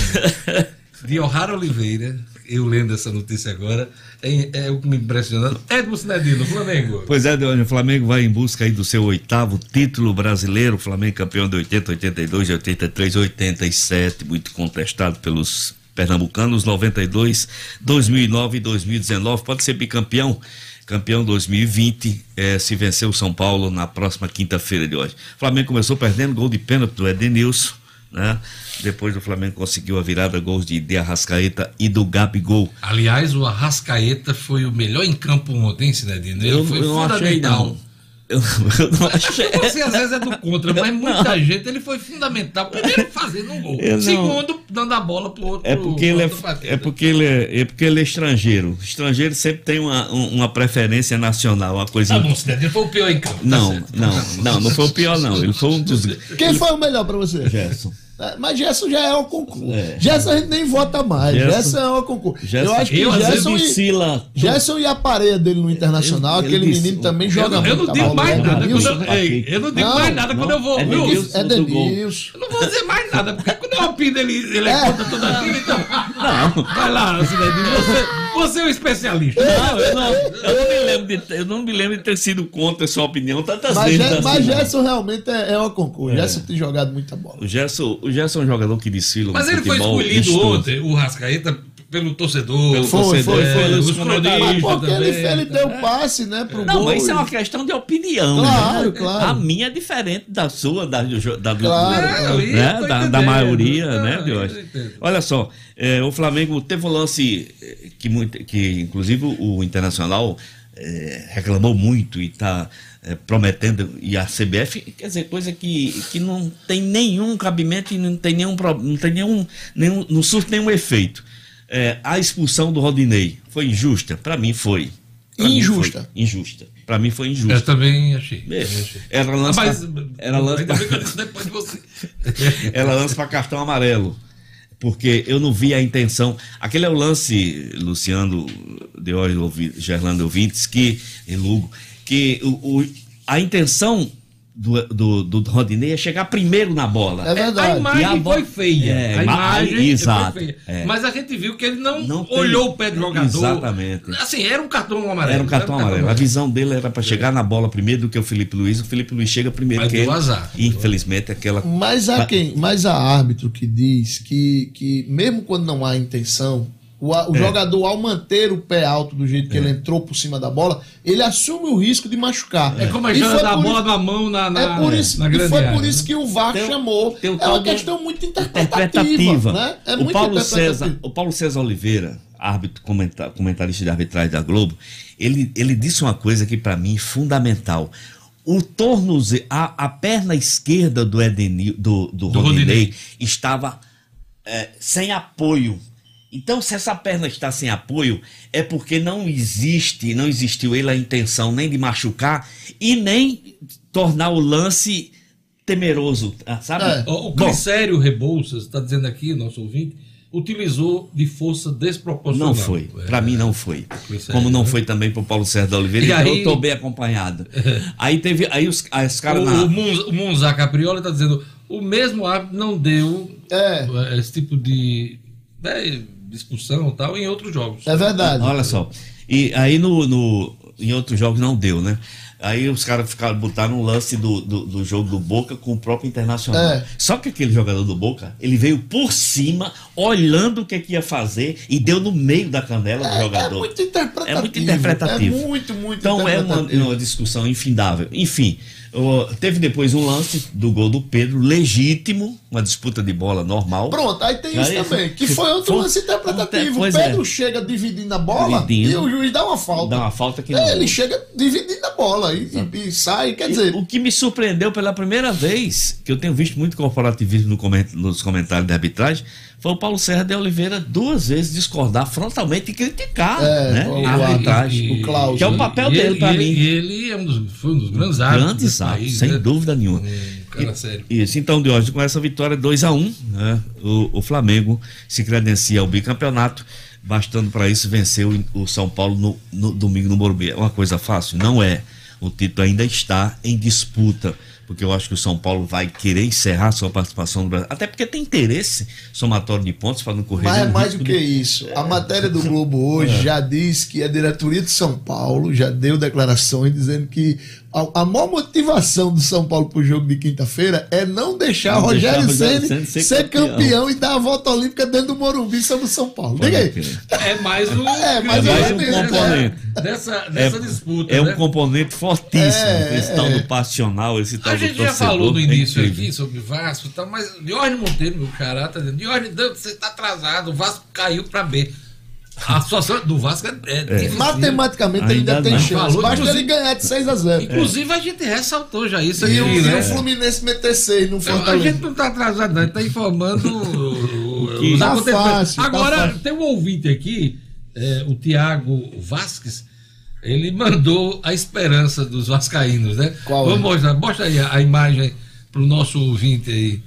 de O'Hara Oliveira, eu lendo essa notícia agora, é, é o que me impressiona. Edmo Cinedino, Flamengo.
Pois é, Deone, o Flamengo vai em busca aí do seu oitavo título brasileiro. Flamengo campeão de 80, 82, 83, 87, muito contestado pelos pernambucanos, 92, 2009 e 2019. Pode ser bicampeão. Campeão 2020, eh, se vencer o São Paulo na próxima quinta-feira de hoje. Flamengo começou perdendo gol de pênalti do Edenilson, né? Depois o Flamengo conseguiu a virada, gols de De Arrascaeta e do Gabigol.
Aliás, o Arrascaeta foi o melhor em campo ontem, Cinedino. Ele foi
não achei,
fundamental.
não. Eu, eu não achei.
Você às vezes é do contra, mas muita gente ele foi fundamental. Primeiro fazendo um gol.
Eu não-
Segundo, dando a bola pro outro.
É porque, ele é, é, porque ele é, é porque ele é estrangeiro. Estrangeiro sempre tem uma, um- uma preferência nacional, uma coisa.
Tá bom, Cinedino foi o pior em campo. tá
não,
certo.
não, não, não foi o pior, não. Ele foi um dos.
Quem foi o melhor pra você?
Gerson.
É, Mas Gerson já é o concurso.
É.
Gerson a gente nem vota mais.
Gerson-
Gerson, é o concurso.
Gerson-
eu acho que
eu,
Gerson, e,
Vacila.
Gerson e a parede dele no Internacional,
Ele- ele
aquele
disse-
menino também
eu-
joga
Eu, eu
muito.
não digo mais nada. Quando eu, eu não digo
Não,
mais nada quando eu vou.
é
viu?
Denilson.
É. Denilson.
Eu não vou dizer mais nada, porque quando eu opino ele, ele é
É.
contra tudo aquilo, então. Não. Vai lá, você, você é o especialista.
Não, eu não, eu não me lembro de, ter- eu não me lembro de ter sido contra a sua opinião tantas
Mas,
vezes. Assim,
mas
não.
Gerson realmente é, é uma concurso.
É.
Gerson tem jogado muita bola.
O Gerson, o Gerson é um jogador que desfila
Mas ele foi
futebol
escolhido
vistoso.
ontem, o Rascaeta, pelo torcedor.
Pelo
Foi,
torcedor,
foi,
é,
foi.
os.
Mas
cronistas
porque ele,
também,
ele
tá?
deu passe, né, pro
Não,
gol.
mas isso é uma questão de opinião.
Claro,
né?
claro.
A minha é diferente da sua, da, do- da, do-
Claro,
eu
né? da, da maioria,
Não,
né. Olha só, é, o Flamengo teve um lance eh, que, muito, que inclusive o Internacional eh, reclamou muito e está prometendo, e a CBF, quer dizer, coisa que, que não tem nenhum cabimento e não tem nenhum, não tem nenhum, nenhum não surte nenhum efeito. É, a expulsão do Rodinei foi injusta? Para mim foi. Pra mim
Injusta.
foi injusta. Para mim foi
Eu
injusta.
também achei.
É,
Mas,
pra-
bem que eu disse depois de você.
ela lança para cartão amarelo. Porque eu não vi a intenção. Aquele é o lance, Luciano de Ouvi- Gerlando Ouvintes, que, e Lugo, que o, o- a intenção do, do, do Rodinei é chegar primeiro na bola.
É verdade.
A imagem
E a
foi feia.
É,
a
ma-
imagem
exato,
foi feia.
é.
Mas a gente viu que ele não,
Não tem-
olhou o pé do jogador.
Exatamente.
Assim, era um cartão amarelo.
Era um cartão amarelo. A visão dele era para chegar na bola primeiro do que o Felipe Luiz. O Felipe Luiz chega primeiro
Mas
que
deu
ele.
azar.
Infelizmente, aquela.
Mas há quem? Mas há árbitro que diz que, que mesmo quando não há intenção, o, a- o
É.
jogador, ao manter o pé alto do jeito que ele entrou por cima da bola, ele assume o risco de machucar.
É como a
E
história
foi
da
por
bola na mão na, na,
É por isso,
na grande
foi
área,
por isso
né?
que o VAR
Tem
chamou.
tem
é uma questão muito interpretativa.
interpretativa.
Né? É
o,
muito
Paulo
interpretativa.
César, o Paulo César Oliveira, árbitro comenta- comentarista de arbitragem da Globo, ele, ele disse uma coisa que para mim é fundamental. O tornozelo, a, a perna esquerda do Edenil, do, do,
Do
Rodinei,
Rodinei.
estava é, sem apoio. Então, se essa perna está sem apoio, é porque não existe, não existiu ele a intenção nem de machucar e nem tornar o lance temeroso, ah, sabe?
É.
O Clicério Rebouças está dizendo aqui, nosso ouvinte, utilizou de força desproporcional.
Não foi.
É.
Pra mim não foi. Como não
né?
foi também pro Paulo Sérgio da Oliveira.
E
então
aí-
eu tô bem acompanhado. aí teve. Aí os, as
O,
caras
o,
na.
O Monza Caprioli está dizendo o mesmo árbitro não deu
É.
esse tipo de né, discussão e tal em outros jogos.
É verdade.
Olha só. E aí no, no- em outros jogos não deu, né? Aí os caras ficaram botaram um lance do, do, do jogo do Boca com o próprio Internacional.
É.
Só que aquele jogador do Boca, ele veio por cima, olhando o que, que ia fazer e deu no meio da canela do
É,
jogador.
é muito interpretativo.
É muito interpretativo.
É muito, muito
Então é uma, uma discussão infindável. Enfim, teve depois um lance do gol do Pedro, legítimo, uma disputa de bola normal.
Pronto, aí tem isso
Aí
também, que
foi-
outro
foi-
lance interpretativo.
Pois
o Pedro
é.
chega dividindo a bola
Dividindo.
e o juiz dá uma falta.
Dá uma falta que
É,
não.
ele chega dividindo a bola e, e- e sai, quer dizer,
O que me surpreendeu pela primeira vez, que eu tenho visto muito corporativismo no coment- nos comentários da arbitragem, foi o Paulo Serra de Oliveira duas vezes discordar frontalmente e criticar
É,
né,
o-
a arbitragem.
o Klaus,
que é o
né?
papel
E
dele
ele-
para
e
mim.
ele- E ele é um dos, foi um dos grandes árbitros.
Grandes árbitros, sem
né?
dúvida nenhuma.
Um cara sério.
Isso, então, de hoje, com essa vitória 2 a 1 né, o, o Flamengo se credencia ao bicampeonato, bastando para isso vencer o, o São Paulo no, no domingo no Morumbi. É uma coisa fácil? Não é. O título ainda está em disputa, porque eu acho que o São Paulo vai querer encerrar sua participação no Brasil, até porque tem interesse somatório de pontos para não correr
mas é mais do que
de-
isso. A matéria do Globo hoje já diz que a diretoria de São Paulo já deu declarações dizendo que a, a maior motivação do São Paulo pro jogo de quinta-feira é não deixar
Não deixar
Rogério Ceni ser,
ser
campeão.
campeão.
e dar a volta olímpica dentro do Morumbi sobre o São Paulo. Diga aí.
É mais um,
É, mais
mais um
dessa-
componente.
Dessa, dessa disputa.
É
né?
um componente fortíssimo,
É,
esse
é,
tal
é.
do passional, esse tal
A
do
gente já
torcedor.
falou no
é
início
incrível.
aqui sobre Vasco e tal, mas Diógenes Monteiro, meu caráter, tá dizendo, Diógenes, você está atrasado, o Vasco caiu para B. A situação do Vasco é, é, difícil.
Matematicamente ele
Ainda
ainda tem
não.
chance. Basta ele ganhar de 6 a 0
Inclusive, a gente ressaltou já isso
E o, e
né?
o Fluminense meter 6 no
Então, a
Fortaleza.
gente não está atrasado, não, a gente está informando o-
Que-
os
Tá tá
Agora,
fácil.
tem um ouvinte aqui, é, o Tiago Vasques, ele mandou a esperança dos vascaínos, né?
Qual é?
Vamos mostrar, mostra aí a, a imagem para o nosso ouvinte aí,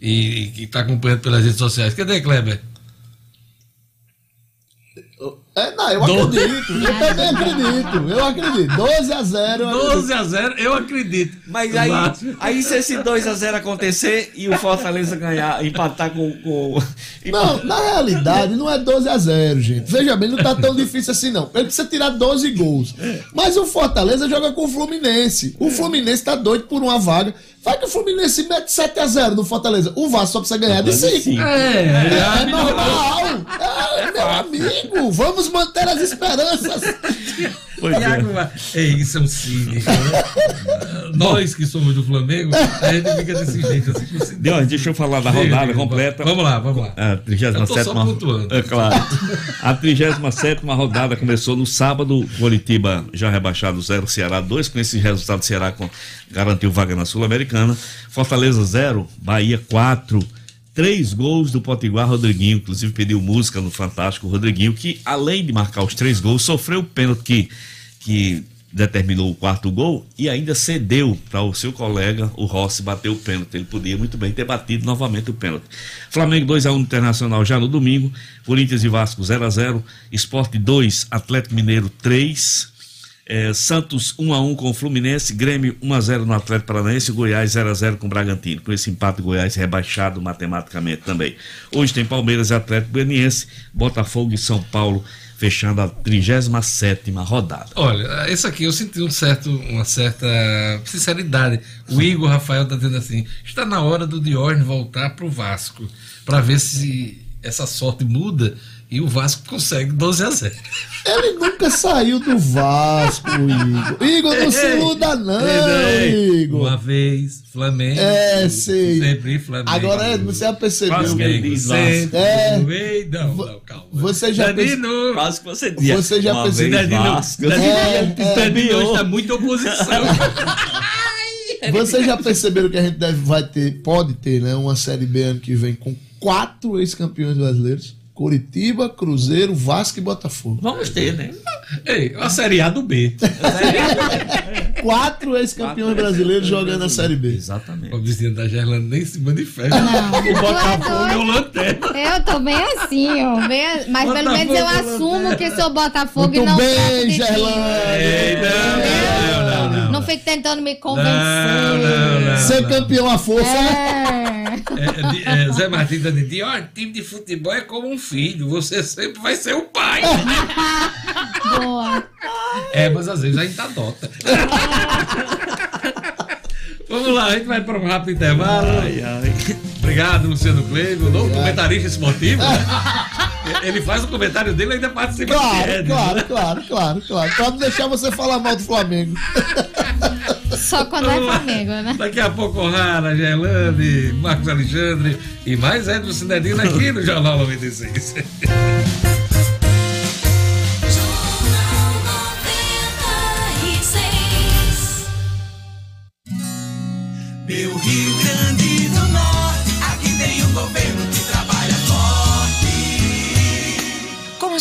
e, e que está acompanhando pelas redes sociais. Cadê, Kleber?
É, não, eu
Do-
acredito. Eu também acredito. Eu acredito. 12 a 0. eu acredito.
12 a 0, eu acredito.
Mas aí, aí se esse 2x0 acontecer e o Fortaleza ganhar, empatar com. com
Não, na realidade não é 12 a 0, gente. Veja bem, não tá tão difícil assim, não. Ele precisa tirar 12 gols. Mas o Fortaleza joga com o Fluminense. O Fluminense tá doido por uma vaga. Vai que o Fluminense mete 7 a 0 no Fortaleza. O Vasco só precisa ganhar de 5.
É, é,
É normal. É, meu amigo, vamos manter as esperanças.
Pois é.
Tiago, é isso, é um cínico. Né? Nós que somos do Flamengo, a gente fica desse jeito assim. com esse-
Deus, deixa eu falar da rodada
diga,
completa.
Vamos lá, vamos lá.
A 37
Eu tô só pontuando.
É claro. A 37 rodada começou no sábado. Curitiba já rebaixado 0, Ceará 2. Com esse resultado, o Ceará com- garantiu vaga na Sul-Americana. Fortaleza 0, Bahia 4. Três gols do Potiguar Rodriguinho, inclusive pediu música no Fantástico Rodriguinho, que além de marcar os três gols, sofreu o pênalti que, que determinou o quarto gol e ainda cedeu para o seu colega, o Rossi, bater o pênalti. Ele podia muito bem ter batido novamente o pênalti. Flamengo 2x1 no Internacional já no domingo, Corinthians e Vasco 0x0, Esporte 2, Atlético Mineiro 3. É, Santos 1 a 1 com o Fluminense, Grêmio 1 a 0 no Atlético Paranaense, Goiás 0 a 0 com o Bragantino. Com esse empate, Goiás rebaixado matematicamente também. Hoje tem Palmeiras e Atlético Goianiense, Botafogo e São Paulo fechando a 37ª rodada.
Olha, esse aqui eu senti um certo, uma certa sinceridade. O Igor Rafael está dizendo assim: está na hora do Diorne voltar para o Vasco, para ver se essa sorte muda e o Vasco consegue 12 a 0.
Ele nunca saiu do Vasco, Igor. Igor, não se iluda, não, Igor.
Uma vez, Flamengo.
É, sei.
Sempre Flamengo.
Agora, é, você já percebeu.
Quase que ele diz
sempre.
É.
Ei, Não, não, calma.
Você já
Danilo,
Quase que você dizia.
Você já
uma
pensou-
vez
Danilo,
Vasco.
Danilo,
É, é.
Danilo está muito oposição.
Vocês já perceberam que a gente deve, vai ter, pode ter, né? Uma Série B ano que vem com quatro ex-campeões brasileiros. Curitiba, Cruzeiro, Vasco e Botafogo.
Vamos ter, né?
Ei, a Série A do B.
quatro ex-campeões brasileiros jogando a Série B.
Exatamente.
O vizinho da Gerlanda nem se manifesta.
Não.
O Botafogo
é
é o lanterna.
Eu tô bem assim, ó. bem- mas pelo menos eu
Botafogo,
assumo que sou Botafogo e
Muito
não trato
bem.
Ei, não, não, não, não.
Não fique tentando me convencer.
Não, não, não.
Ser campeão à força, né?
É.
É, é, Zé Martins tá dizendo, ó, time de futebol é como um filho, você sempre vai ser o pai.
Boa.
É, mas às vezes a gente adota. Vamos lá, a gente vai para um rápido intervalo. Obrigado, Luciano Cleiton, o novo comentarista esportivo. né? Ele faz o comentário dele e ainda participa do
Claro, claro,
né?
claro, claro, claro. Pra não deixar você falar mal do Flamengo.
Só quando é Flamengo, né?
Daqui a pouco, Rara, Gelane, Marcos Alexandre e mais Edson Cinedino aqui no Jornal 96.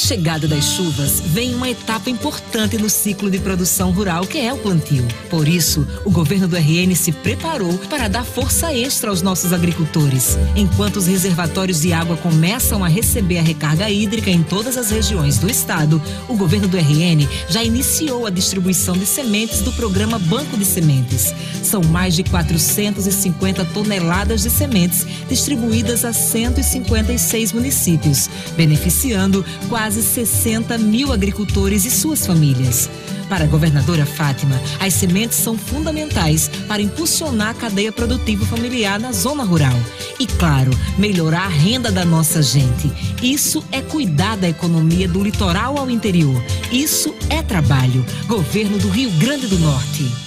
Chegada das chuvas, vem uma etapa importante no ciclo de produção rural, que é o plantio. Por isso, o governo do RN se preparou para dar força extra aos nossos agricultores. Enquanto os reservatórios de água começam a receber a recarga hídrica em todas as regiões do estado, o governo do RN já iniciou a distribuição de sementes do programa Banco de Sementes. São mais de 450 toneladas de sementes distribuídas a 156 municípios, beneficiando quase 60 mil agricultores e suas famílias. Para a governadora Fátima, as sementes são fundamentais para impulsionar a cadeia produtiva familiar na zona rural. E, claro, melhorar a renda da nossa gente. Isso é cuidar da economia do litoral ao interior. Isso é trabalho. Governo do Rio Grande do Norte.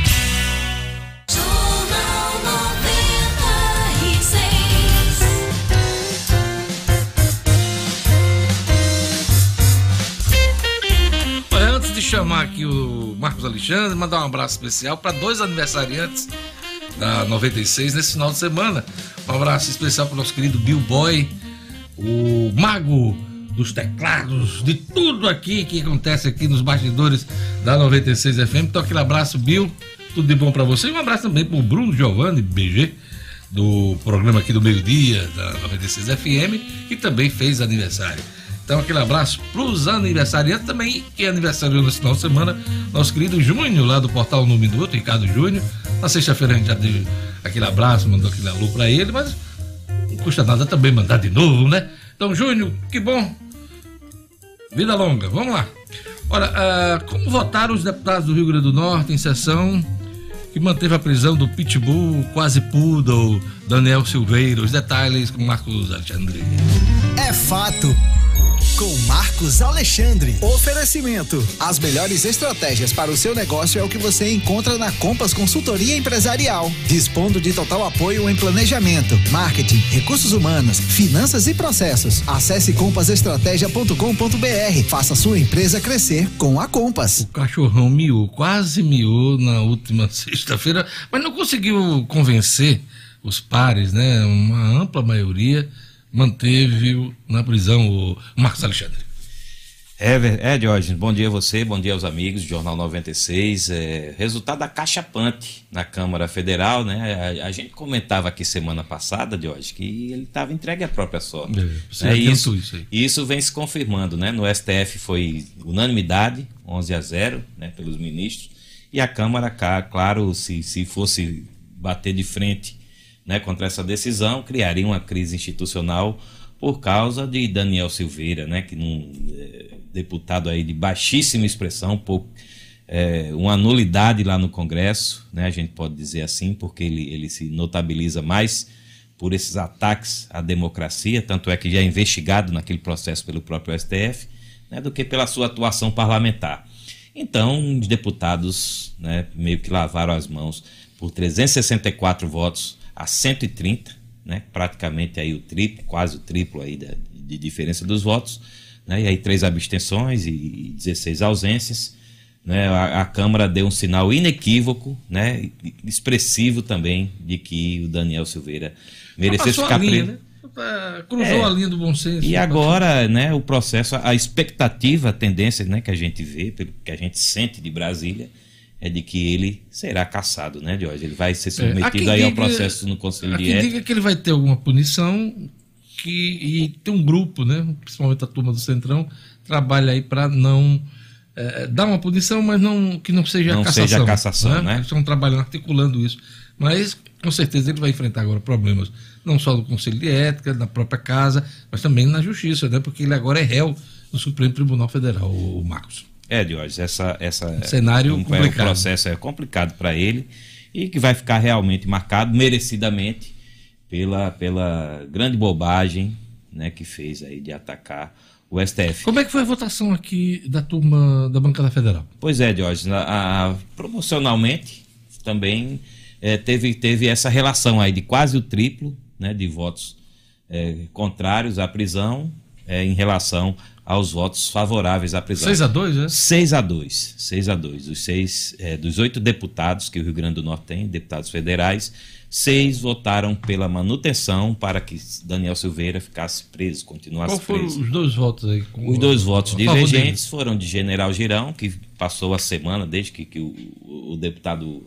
Chamar aqui o Marcos Alexandre, mandar um abraço especial para dois aniversariantes da 96 nesse final de semana. Um abraço especial para o nosso querido Bill Boy, o mago dos teclados, de tudo aqui que acontece aqui nos bastidores da 96 FM. Então, aquele abraço, Bill. Tudo de bom para você. E um abraço também para o Bruno Giovanni, BG, do programa aqui do meio-dia, da 96 FM, que também fez aniversário. Então, aquele abraço para os aniversariantes também, que aniversariou nesse final de semana, nosso querido Júnior, lá do Portal No Minuto, Ricardo Júnior. Na sexta-feira a gente já deu aquele abraço, mandou aquele alô para ele, mas não custa nada também mandar de novo, né? Então, Júnior, que bom. Vida longa, vamos lá. Ora, ah, como votaram os deputados do Rio Grande do Norte em sessão que manteve a prisão do Pitbull, quase poodle, Daniel Silveira? Os detalhes com Marcos Alexandre.
É fato. Com Marcos Alexandre. Oferecimento. As melhores estratégias para o seu negócio é o que você encontra na Compass Consultoria Empresarial. Dispondo de total apoio em planejamento, marketing, recursos humanos, finanças e processos. Acesse compassestratégia.com.br. Faça sua empresa crescer com a Compass.
O cachorrão miou, quase miou na última sexta-feira, mas não conseguiu convencer os pares, né? Uma ampla maioria manteve na prisão o Marcos Alexandre.
É, é Diógenes, bom dia a você, bom dia aos amigos do Jornal 96. É, resultado da Caixa Pante na Câmara Federal, né? A, a gente comentava aqui semana passada, Diógenes, que ele estava entregue à própria sorte.
É, você adiantou
isso,
isso aí.
isso vem se confirmando, né? No STF foi unanimidade, 11 a 0, né? Pelos ministros. E a Câmara, claro, se, se fosse bater de frente né, contra essa decisão, criaria uma crise institucional por causa de Daniel Silveira, né, que não, é, deputado aí de baixíssima expressão, pouco, é, uma nulidade lá no Congresso, né, a gente pode dizer assim, porque ele, ele se notabiliza mais por esses ataques à democracia, tanto é que já é investigado naquele processo pelo próprio STF, né, do que pela sua atuação parlamentar. Então, os deputados né, meio que lavaram as mãos por 364 votos a 130, né, praticamente aí o triplo, quase o triplo aí da- de diferença dos votos, né, e aí três abstenções e 16 ausências. Né, a, a Câmara deu um sinal inequívoco, né, expressivo também, de que o Daniel Silveira merecesse ficar
linha,
preso.
né? Cruzou
É.
a linha do bom senso.
E agora, né, o processo, a expectativa, a tendência né, que a gente vê, pelo que a gente sente de Brasília, é de que ele será caçado, né, Jorge? Ele vai ser
É,
submetido aí ao
diga-
processo no Conselho de Ética.
diga que ele vai ter alguma punição que, e tem um grupo, né, principalmente a turma do Centrão, trabalha aí para não eh, dar uma punição, mas não que não seja
Não
cassação.
seja cassação, né?
Eles estão trabalhando, articulando isso. Mas, com certeza, ele vai enfrentar agora problemas, não só do Conselho de Ética, na própria casa, mas também na Justiça, né? Porque ele agora é réu no Supremo Tribunal Federal, o Marcos.
É, Jorge, essa, essa
Cenário
um, é,
complicado.
o processo é complicado para ele e que vai ficar realmente marcado merecidamente pela, pela grande bobagem né, que fez aí de atacar o STF.
Como é que foi a votação aqui da turma da bancada federal?
Pois é, na- a- a- proporcionalmente também eh, teve, teve essa relação aí de quase o triplo né, de votos eh, contrários à prisão eh, em relação aos votos favoráveis à prisão.
6 a 2, né?
6 a 2. 6 a 2. Dos, seis, eh, dos oito deputados que o Rio Grande do Norte tem, deputados federais, seis votaram pela manutenção para que Daniel Silveira ficasse preso, continuasse
Qual foram
preso.
os dois votos aí?
Os dois votos divergentes foram de General Girão, que passou a semana desde que, que o, o deputado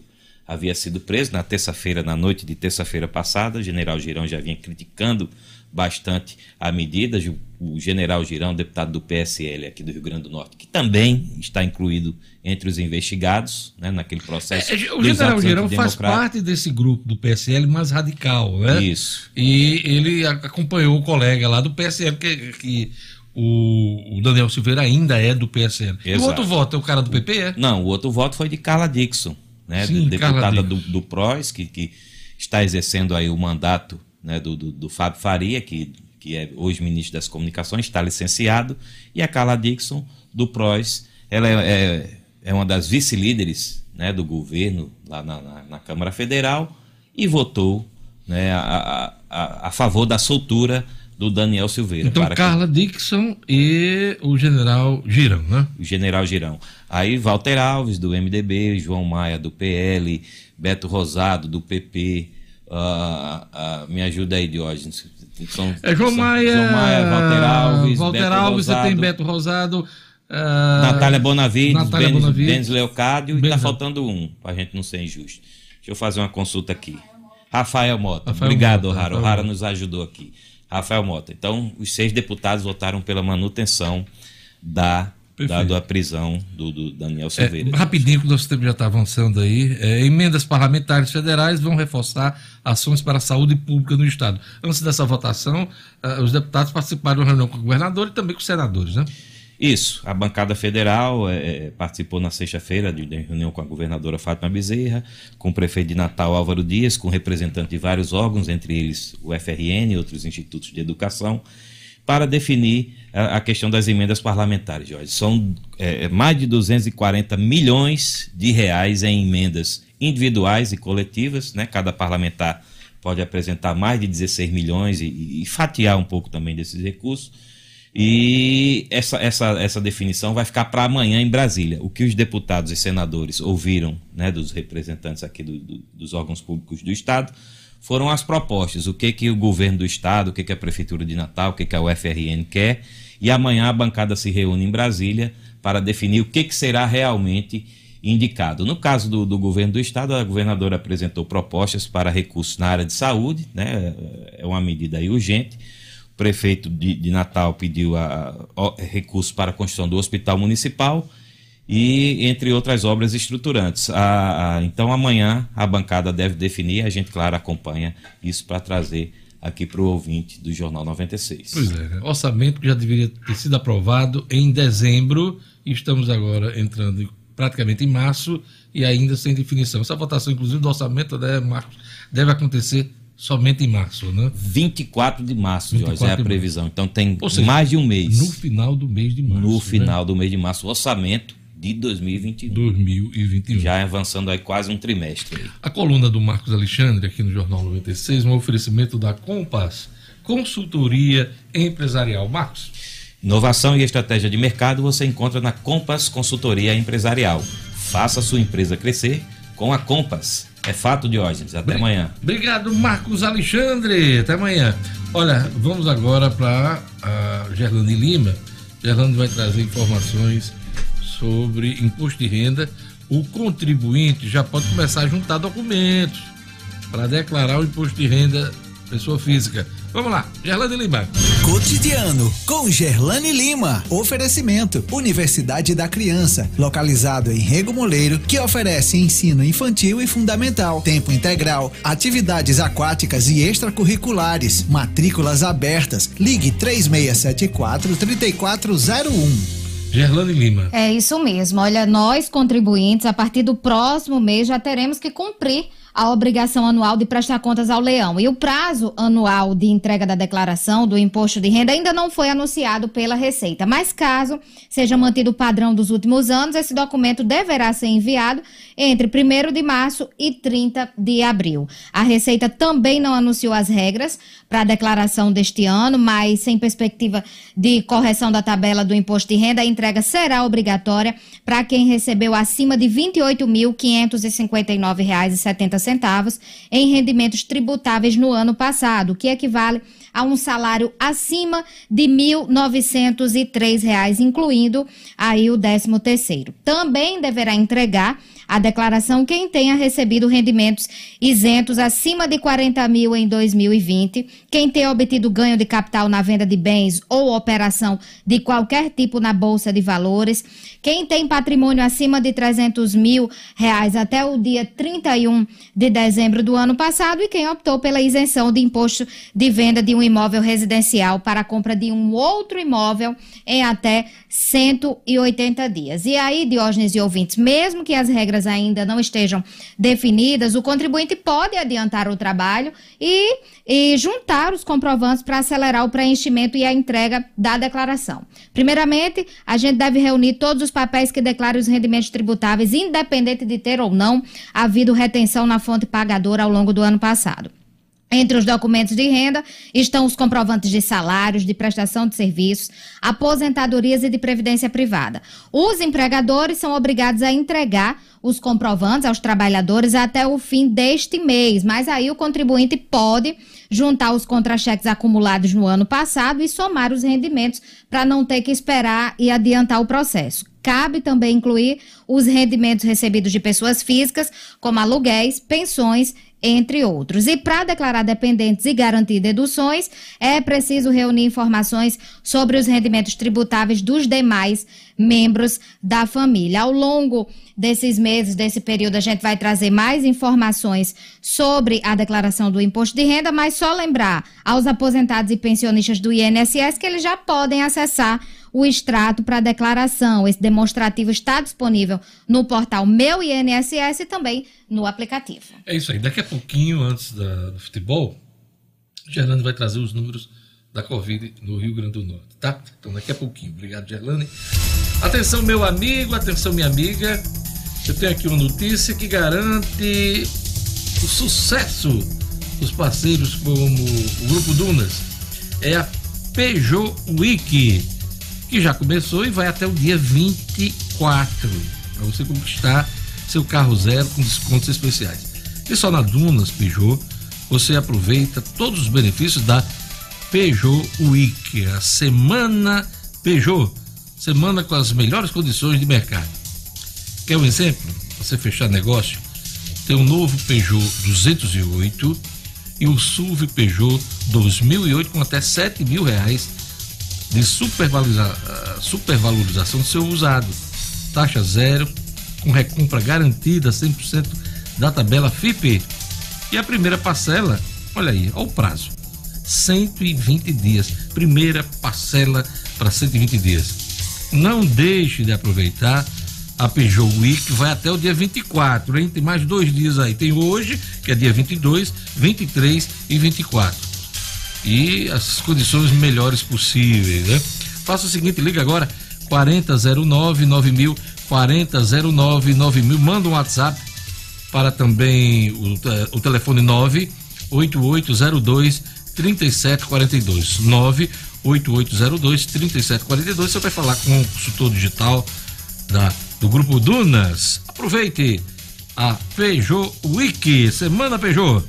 havia sido preso, na terça-feira, na noite de terça-feira passada. General Girão já vinha criticando bastante a medida. O General Girão, deputado do PSL aqui do Rio Grande do Norte, que também está incluído entre os investigados né, naquele processo.
É, o
dos
general Girão faz parte desse grupo do PSL mais radical, né?
Isso.
E ele acompanhou o colega lá do PSL, que, que o, o Daniel Silveira ainda é do PSL. E o
Exato.
outro voto é o cara do PP, é?
Não, o outro voto foi de Carla Dixon, né,
Sim,
deputada
Carla
do, do PROS, que, que está exercendo aí o mandato né, do, do, do Fábio Faria, que, que é hoje ministro das Comunicações, está licenciado, e a Carla Dixon, do PROS, ela é, é, é uma das vice-líderes né, do governo lá na, na, na Câmara Federal e votou né, a, a, a, favor da soltura do Daniel Silveira.
Então,
para que-
Carla Dixon e o general Girão, né?
o general Girão. Aí Walter Alves, do MDB, João Maia, do PL, Beto Rosado, do PP. Ah, me ajuda aí, Diógenes. São-
É João
são-
Maia,
João Maia, Walter Alves,
Walter
Beto
Alves, você
Rosado,
tem Beto Rosado. ah,
Natália Bonavides,
Natália
Benes,
Bonavides.
Benes Leocádio, e tá faltando um, pra gente não ser injusto. Deixa eu fazer uma consulta aqui. Rafael Mota.
Rafael
Obrigado,
Mota. Rafael
O'Hara
Mota.
nos ajudou aqui. Rafael Mota. Então, os seis deputados votaram pela manutenção da,
Perfeito.
da prisão do, do Daniel
É,
Silveira.
rapidinho, que o nosso tempo já está avançando aí. É, emendas parlamentares federais vão reforçar ações para a saúde pública no Estado. Antes dessa votação, ah, os deputados participaram de uma reunião com o governador e também com os senadores, né?
Isso, a bancada federal eh, participou na sexta-feira de, de reunião com a governadora Fátima Bezerra, com o prefeito de Natal Álvaro Dias, com representantes de vários órgãos, entre eles o FRN e outros institutos de educação, para definir a, questão das emendas parlamentares, Jorge. São eh, mais de 240 milhões de reais em emendas individuais e coletivas, né? Cada parlamentar pode apresentar mais de 16 milhões e, e- e fatiar um pouco também desses recursos. E essa, essa, essa definição vai ficar para amanhã em Brasília. O que os deputados e senadores ouviram né, dos representantes aqui do- do- dos órgãos públicos do Estado foram as propostas. O que, que o governo do Estado, o que, que a Prefeitura de Natal, o que, que a UFRN quer. E amanhã a bancada se reúne em Brasília para definir o que, que será realmente indicado. No caso do, do governo do Estado, a governadora apresentou propostas para recursos na área de saúde, né, é uma medida urgente. O prefeito de, de Natal pediu a, a- recursos para a construção do hospital municipal e entre outras obras estruturantes. A- a- então amanhã a bancada deve definir, a gente, claro, acompanha isso para trazer aqui para o ouvinte do Jornal 96.
Pois é, né? orçamento que já deveria ter sido aprovado em dezembro e estamos agora entrando praticamente em março e ainda sem definição. Essa votação, inclusive, do orçamento, né, Marcos, deve acontecer somente em março, né?
24 de março, Jorge,
24
é a previsão. Então tem
seja,
mais de um mês.
No final do mês de março.
no
né?
final do mês de março. O orçamento de 2021.
2021.
Já avançando aí quase um trimestre. aí.
A coluna do Marcos Alexandre, aqui no Jornal 96, um oferecimento da Compass, consultoria empresarial. Marcos,
Inovação e estratégia de mercado você encontra na Compass Consultoria Empresarial. Faça sua empresa crescer com a Compass. É fato, Diógenes. Até amanhã.
obrigado, Marcos Alexandre. Até amanhã. Olha, vamos agora para a Gerlane Lima. Gerlane vai trazer informações sobre imposto de renda. O contribuinte já pode começar a juntar documentos para declarar o imposto de renda pessoa física. Vamos lá, Gerlane Lima.
Cotidiano com Gerlane Lima. Oferecimento: Universidade da Criança, localizado em Rego Moleiro, que oferece ensino infantil e fundamental, tempo integral, atividades aquáticas e extracurriculares, matrículas abertas. Ligue 3674 3401.
Gerlane Lima.
É isso mesmo. Olha, nós contribuintes, a partir do próximo mês já teremos que cumprir a obrigação anual de prestar contas ao leão. E o prazo anual de entrega da declaração do imposto de renda ainda não foi anunciado pela Receita. Mas caso seja mantido o padrão dos últimos anos, esse documento deverá ser enviado entre 1 de março e 30 de abril. A Receita também não anunciou as regras para a declaração deste ano, mas sem perspectiva de correção da tabela do imposto de renda, a entrega será obrigatória para quem recebeu acima de R$ 28.559,70 em rendimentos tributáveis no ano passado, o que equivale a um salário acima de R$ 1.903, incluindo aí o 13 terceiro. Também deverá entregar a declaração quem tenha recebido rendimentos isentos acima de 40 mil em 2020, quem tenha obtido ganho de capital na venda de bens ou operação de qualquer tipo na Bolsa de Valores, quem tem patrimônio acima de 300 mil reais até o dia 31 de dezembro do ano passado e quem optou pela isenção de imposto de venda de um imóvel residencial para a compra de um outro imóvel em até 180 dias. E aí, Diógenes e ouvintes, mesmo que as regras ainda não estejam definidas, o contribuinte pode adiantar o trabalho e, e juntar os comprovantes para acelerar o preenchimento e a entrega da declaração. Primeiramente, a gente deve reunir todos os papéis que declarem os rendimentos tributáveis, independente de ter ou não havido retenção na fonte pagadora ao longo do ano passado. Entre os documentos de renda estão os comprovantes de salários, de prestação de serviços, aposentadorias e de previdência privada. Os empregadores são obrigados a entregar os comprovantes aos trabalhadores até o fim deste mês, mas aí o contribuinte pode juntar os contra-cheques acumulados no ano passado e somar os rendimentos para não ter que esperar e adiantar o processo. Cabe também incluir os rendimentos recebidos de pessoas físicas, como aluguéis, pensões entre outros. E para declarar dependentes e garantir deduções, é preciso reunir informações sobre os rendimentos tributáveis dos demais membros da família. Ao longo desses meses, desse período, a gente vai trazer mais informações sobre a declaração do imposto de renda, mas só lembrar aos aposentados e pensionistas do INSS que eles já podem acessar o extrato para declaração. Esse demonstrativo está disponível no portal Meu INSS e também no aplicativo.
É isso aí. Daqui a pouquinho, antes da- do futebol, Gerlane vai trazer os números da Covid no Rio Grande do Norte, tá? Então daqui a pouquinho. Obrigado, Gerlane. Atenção, meu amigo, atenção, minha amiga. Eu tenho aqui uma notícia que garante o sucesso dos parceiros como o Grupo Dunas. É a Peugeot Week, que já começou e vai até o dia 24 para você conquistar seu carro zero com descontos especiais. E só na Dunas Peugeot você aproveita todos os benefícios da Peugeot Week, a semana Peugeot, semana com as melhores condições de mercado. Quer um exemplo? Você fechar negócio, tem um novo Peugeot 208 e o SUV Peugeot 2008 com até 7 mil reais de supervaloriza- ah, supervalorização do seu usado. Taxa zero, com recompra garantida 100% da tabela FIPE. E a primeira parcela, olha aí, olha o prazo. 120 dias. Primeira parcela para 120 dias. Não deixe de aproveitar a Peugeot Week, vai até o dia 24, hein? Tem mais dois dias aí. Tem hoje, que é dia 22, 23 e 24 e as condições melhores possíveis, né? Faça o seguinte, liga agora 4009 9000 4009 9000. Manda um WhatsApp para também o, te- o telefone 98802 3742. 98802 3742. Você vai falar com o consultor digital da, do Grupo Dunas. Aproveite a Peugeot Week. Semana Peugeot.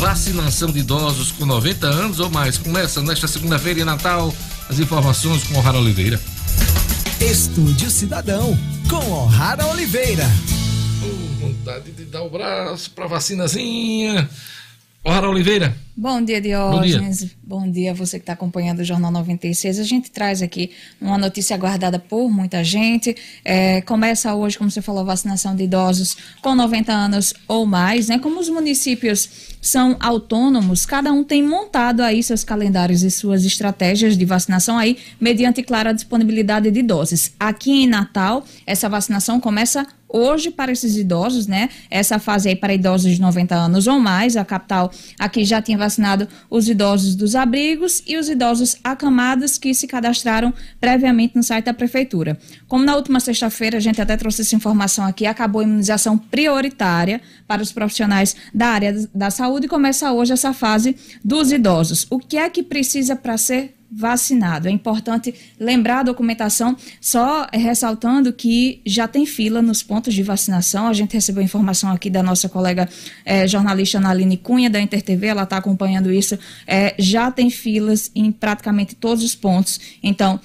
Vacinação de idosos com 90 anos ou mais começa nesta segunda-feira em Natal. As informações com o Rara Oliveira.
Estúdio Cidadão, com O'Hara Oliveira.
Oh, vontade de dar o braço pra vacinazinha. Ô, Rara Oliveira.
Bom dia, Diógenes. Bom dia a você que está acompanhando o Jornal 96. A gente traz aqui uma notícia aguardada por muita gente. É, começa hoje, como você falou, a vacinação de idosos com 90 anos ou mais. Né? Como os municípios são autônomos, cada um tem montado aí seus calendários e suas estratégias de vacinação aí, mediante clara disponibilidade de doses. Aqui em Natal, essa vacinação começa hoje para esses idosos, né? Essa fase aí para idosos de 90 anos ou mais. A capital aqui já tinha vacinado os idosos dos abrigos e os idosos acamados que se cadastraram previamente no site da prefeitura. Como na última sexta-feira, a gente até trouxe essa informação aqui, acabou a imunização prioritária para os profissionais da área da saúde e começa hoje essa fase dos idosos. O que é que precisa para ser vacinado. É importante lembrar a documentação, só ressaltando que já tem fila nos pontos de vacinação. A gente recebeu informação aqui da nossa colega eh, jornalista Naline Cunha, da InterTV, ela está acompanhando isso. Eh, já tem filas em praticamente todos os pontos. Então,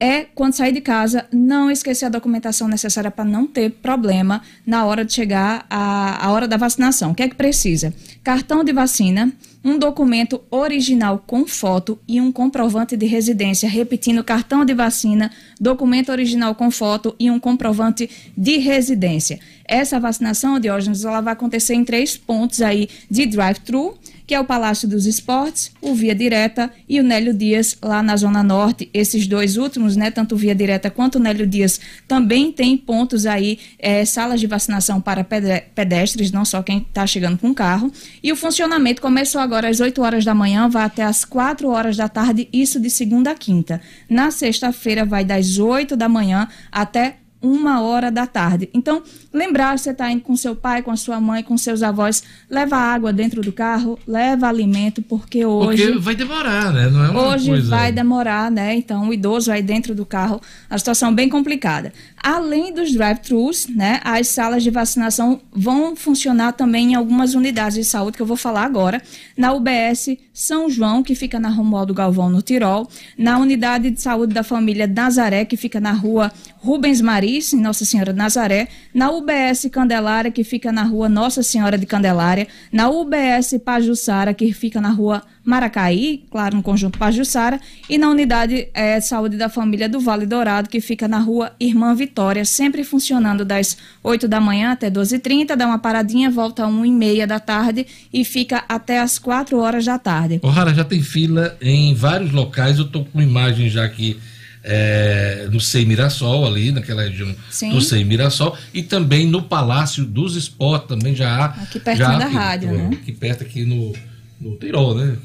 é quando sair de casa, não esquecer a documentação necessária para não ter problema na hora de chegar à, à hora da vacinação. O que é que precisa? Cartão de vacina, um documento original com foto e um comprovante de residência. Repetindo, cartão de vacina, documento original com foto e um comprovante de residência. Essa vacinação, Diógenes, ela vai acontecer em três pontos aí de drive-thru que é o Palácio dos Esportes, o Via Direta e o Nélio Dias, lá na Zona Norte. Esses dois últimos, né, tanto o Via Direta quanto o Nélio Dias, também tem pontos aí, eh, salas de vacinação para pede- pedestres, não só quem está chegando com carro. E o funcionamento começou agora às 8 horas da manhã, vai até às 4 horas da tarde, isso de segunda a quinta. Na sexta-feira vai das 8 da manhã até uma hora da tarde. Então, lembrar, você está indo com seu pai, com a sua mãe, com seus avós, leva água dentro do carro, leva alimento, porque hoje...
Porque vai demorar, né? Não é uma
Hoje
coisa...
vai demorar, né? Então, o idoso aí dentro do carro, a situação bem complicada. Além dos drive-thrus, né? As salas de vacinação vão funcionar também em algumas unidades de saúde que eu vou falar agora. Na UBS São João, que fica na Romualdo Galvão, no Tirol. Na unidade de saúde da família Nazaré, que fica na rua Rubens Maris, em Nossa Senhora de Nazaré. Na UBS Candelária, que fica na rua Nossa Senhora de Candelária. Na UBS Pajussara, que fica na rua Maracaí, claro, no conjunto Pajussara, e na unidade de saúde da família do Vale Dourado, que fica na rua Irmã Vitória, sempre funcionando das 8 da manhã até 12h30, dá uma paradinha, volta às 1h30 da tarde e fica até às 4 horas da tarde.
Ô, Rara, já tem fila em vários locais. Eu tô com imagem já aqui é, no Sei Mirassol, ali, naquela região
Sim.
do Sei Mirassol, e também no Palácio dos Esportes, também já há.
Aqui pertinho
já
da
aqui,
rádio, né?
Aqui perto, aqui no, no Tirol, né?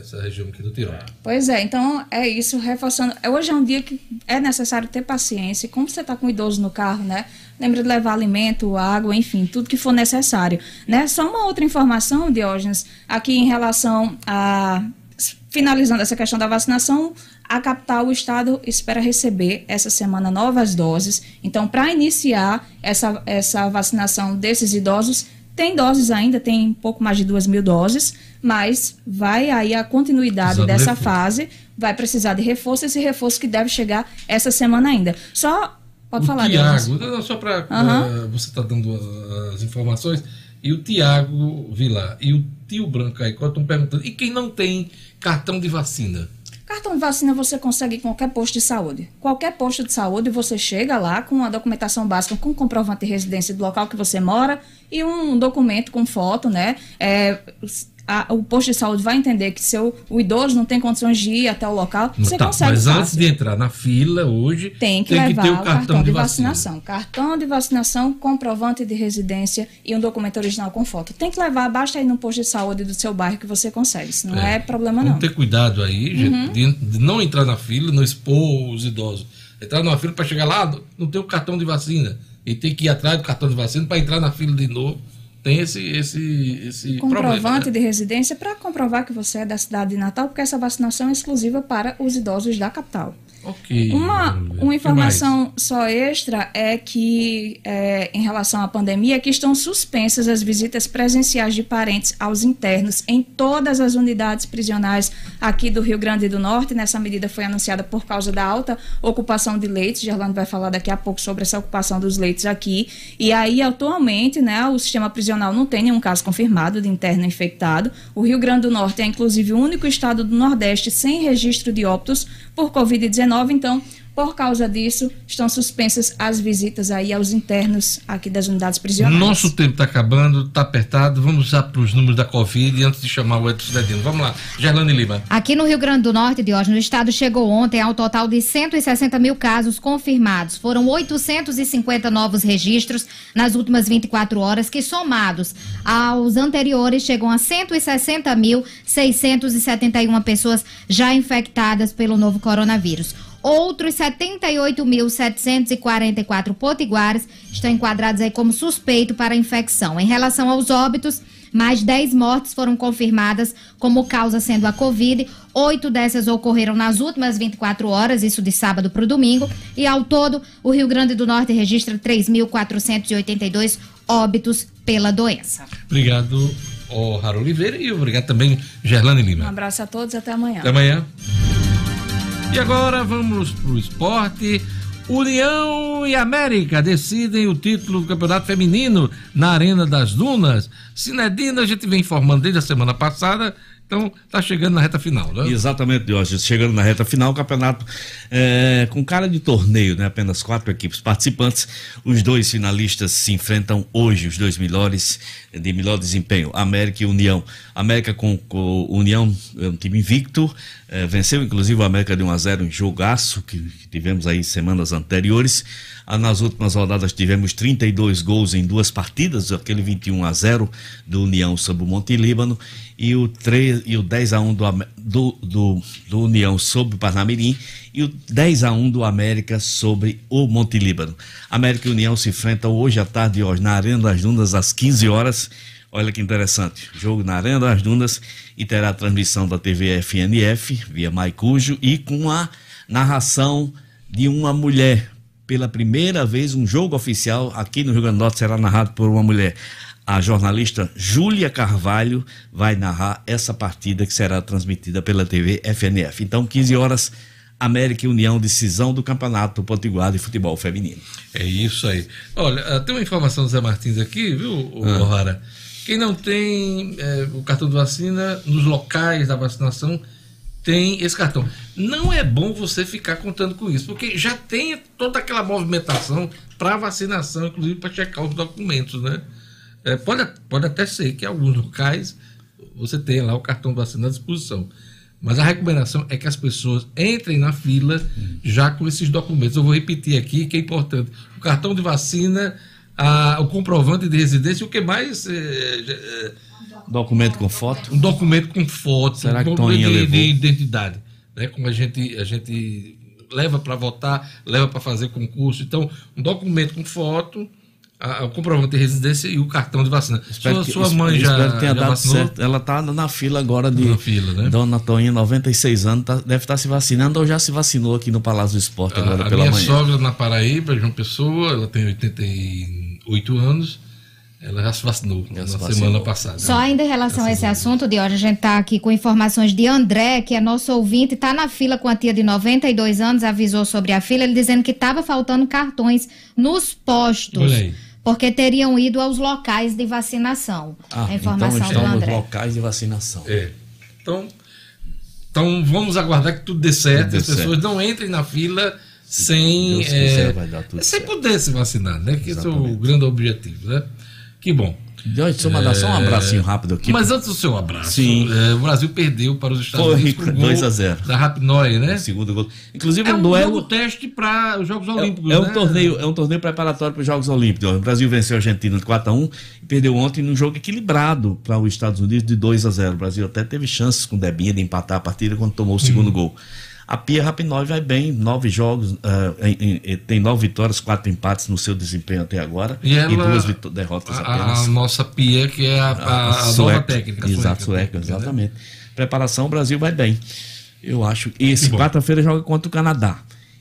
Essa região aqui do Tirol.
Pois é, então é isso, reforçando. Hoje é um dia que é necessário ter paciência. Como você está com um idoso no carro, né? Lembre de levar alimento, água, enfim, tudo que for necessário. Né? Só uma outra informação, Diógenes, aqui em relação a. Finalizando essa questão da vacinação, a capital, o estado, espera receber essa semana novas doses. Então, para iniciar essa, essa vacinação desses idosos, tem doses ainda, tem pouco mais de duas mil doses, mas vai aí a continuidade dessa
reforço.
fase, vai precisar de reforço, esse reforço que deve chegar essa semana ainda. Só, pode
o
falar,
Tiago, não, só para
Aham.
você tá dando uh, as informações, e o Tiago Vilar e o tio Branco aí, estão perguntando, e quem não tem cartão de vacina?
Cartão de vacina você consegue em qualquer posto de saúde. Qualquer posto de saúde, você chega lá com a documentação básica, com comprovante de residência do local que você mora e um documento com foto, né? É, a- o posto de saúde vai entender que seu, o idoso não tem condições de ir até o local, você
Tá,
consegue
mas
fácil.
antes de entrar na fila hoje,
Tem que levar
ter
o cartão, de, vacinação. Cartão de vacinação, comprovante de residência e um documento original com foto. Tem que levar, basta ir no posto de saúde do seu bairro que você consegue. Isso não é, problema não.
Vamos ter cuidado aí, gente,
Uhum.
de, de não entrar na fila, não expor os idosos. Entrar numa fila para chegar lá, não tem o cartão de vacina. E tem que ir atrás do cartão de vacina para entrar na fila de novo. Tem esse, esse, esse
comprovante
problema. né?
de residência para comprovar que você é da cidade de Natal, porque essa vacinação é exclusiva para os idosos da capital.
Ok.
Uma, uma informação só extra é que, é, em relação à pandemia, que estão suspensas as visitas presenciais de parentes aos internos em todas as unidades prisionais aqui do Rio Grande do Norte. Nessa medida foi anunciada por causa da alta ocupação de leitos. Gerlando vai falar daqui a pouco sobre essa ocupação dos leitos aqui. E aí, atualmente, né, o sistema prisional não tem nenhum caso confirmado de interno infectado. O Rio Grande do Norte é, inclusive, o único estado do Nordeste sem registro de óbitos por Covid-19. Então, por causa disso, estão suspensas as visitas aí aos internos aqui das unidades prisionais.
Nosso tempo está acabando, está apertado. Vamos já para os números da Covid antes de chamar o Edson Cidadino. Vamos lá. Gerlane Lima.
Aqui no Rio Grande do Norte, Diógenes, o estado chegou ontem ao total de 160 mil casos confirmados. Foram 850 novos registros nas últimas 24 horas, que somados aos anteriores chegam a 160.671 pessoas já infectadas pelo novo coronavírus. Outros 78.744 potiguares estão enquadrados aí como suspeito para a infecção. Em relação aos óbitos, mais 10 mortes foram confirmadas como causa sendo a Covid. Oito dessas ocorreram nas últimas 24 horas, isso de sábado para o domingo. E ao todo, o Rio Grande do Norte registra 3.482 óbitos pela doença.
Obrigado, Raro Oliveira. E obrigado também, Gerlane
Um
Lima.
abraço a todos, até amanhã.
Até amanhã. E agora vamos para o esporte. União e América decidem o título do Campeonato Feminino na Arena das Dunas. Sinedina, a gente vem informando desde a semana passada, então tá chegando na reta final, né?
Exatamente, Diógenes. Chegando na reta final, o campeonato é, com cara de torneio, né? Apenas quatro equipes participantes. Os dois finalistas se enfrentam hoje, os dois melhores de melhor desempenho, América e União. América com, com União, é um time invicto, é, venceu inclusive o América de 1 a 0 em jogaço que, que tivemos aí semanas anteriores. Ah, Nas últimas rodadas tivemos 32 gols em duas partidas, aquele 21 a 0 do União sobre o Monte Líbano e o, 3, e o 10 a 1 do, do, do, do União sobre o Parnamirim e o 10 a 1 do América sobre o Monte Líbano. América e União se enfrentam hoje à tarde hoje na Arena das Dunas às 15 horas. Olha que interessante, jogo na Arena das Dunas e terá transmissão da TV FNF via Maicujo e com a narração de uma mulher. Pela primeira vez, um jogo oficial aqui no Rio Grande do Norte será narrado por uma mulher. A jornalista Júlia Carvalho vai narrar essa partida que será transmitida pela TV FNF. Então, 15 horas, América e União, decisão do Campeonato Potiguar de Futebol Feminino.
É isso aí. Olha, ah, tem uma informação do Zé Martins aqui, viu,
Ah.
O'Hara? Quem não tem eh, o cartão de vacina nos locais da vacinação tem esse cartão. Não é bom você ficar contando com isso, porque já tem toda aquela movimentação para vacinação, inclusive para checar os documentos, né? Eh, pode, pode até ser que em alguns locais você tenha lá o cartão de vacina à disposição. Mas a recomendação é que as pessoas entrem na fila já com esses documentos. Eu vou repetir aqui que é importante. O cartão de vacina, a- o comprovante de residência, e o que mais? eh, eh,
Documento com foto?
um documento com foto,
Será que
um documento
Toninha
de,
levou?
de identidade, né? Como a gente a gente leva para votar, leva para fazer concurso. Então, um documento com foto, a- o comprovante de residência e o cartão de vacina.
Espero
Sua,
que-
sua mãe já,
espero que tenha
já
dado
vacinou?
certo. Ela está na fila agora de
Na fila, né?
Dona Toninha, 96 anos, tá- deve estar se vacinando ou já se vacinou aqui no Palácio do Esporte agora
A, a
pela
minha
manhã.
sogra na Paraíba, João Pessoa, ela tem 88 anos, ela já se vacinou na
se
semana
vacinou.
passada.
Só ainda em relação a esse assunto, de hoje a gente está aqui com informações de André, que é nosso ouvinte, está na fila com a tia de 92 anos, avisou sobre a fila, ele dizendo que estava faltando cartões nos postos.
Olha aí.
Porque teriam ido aos locais de vacinação.
Ah,
a informação
então
do
estão nos locais de vacinação.
É. Então, então vamos aguardar que tudo dê certo,
Tudo dê
as pessoas
certo.
não entrem na fila sem,
Deus quiser,
é,
vai dar tudo
sem poder se vacinar, né? Que esse é o grande objetivo, né? Que bom.
Deixa eu mandar só um abracinho rápido aqui.
Mas antes do seu abraço,
Sim.
é, o Brasil perdeu para os Estados Unidos o gol
2 a 0.
da Rapinoe, né?
Segundo gol. Inclusive
É
um
um
duelo.
jogo teste para os Jogos Olímpicos,
É um,
né?
torneio, é um torneio preparatório para os Jogos Olímpicos. O Brasil venceu a Argentina de 4 a 1 e perdeu ontem num jogo equilibrado para os Estados Unidos de 2 a 0. O Brasil até teve chances com o Debinha de empatar a partida quando tomou o segundo gol. A Pia Rapinói vai bem, nove jogos, ah, em- em- tem nove vitórias, quatro empates no seu desempenho até agora
E ela-
duas vitó- derrotas
A,
apenas.
a nossa Pia, que é a, a- a nova
sueca.
técnica.
Exato, sueca, exatamente. Preparação, o Brasil vai bem. Eu acho. E esse quarta-feira joga contra o Canadá.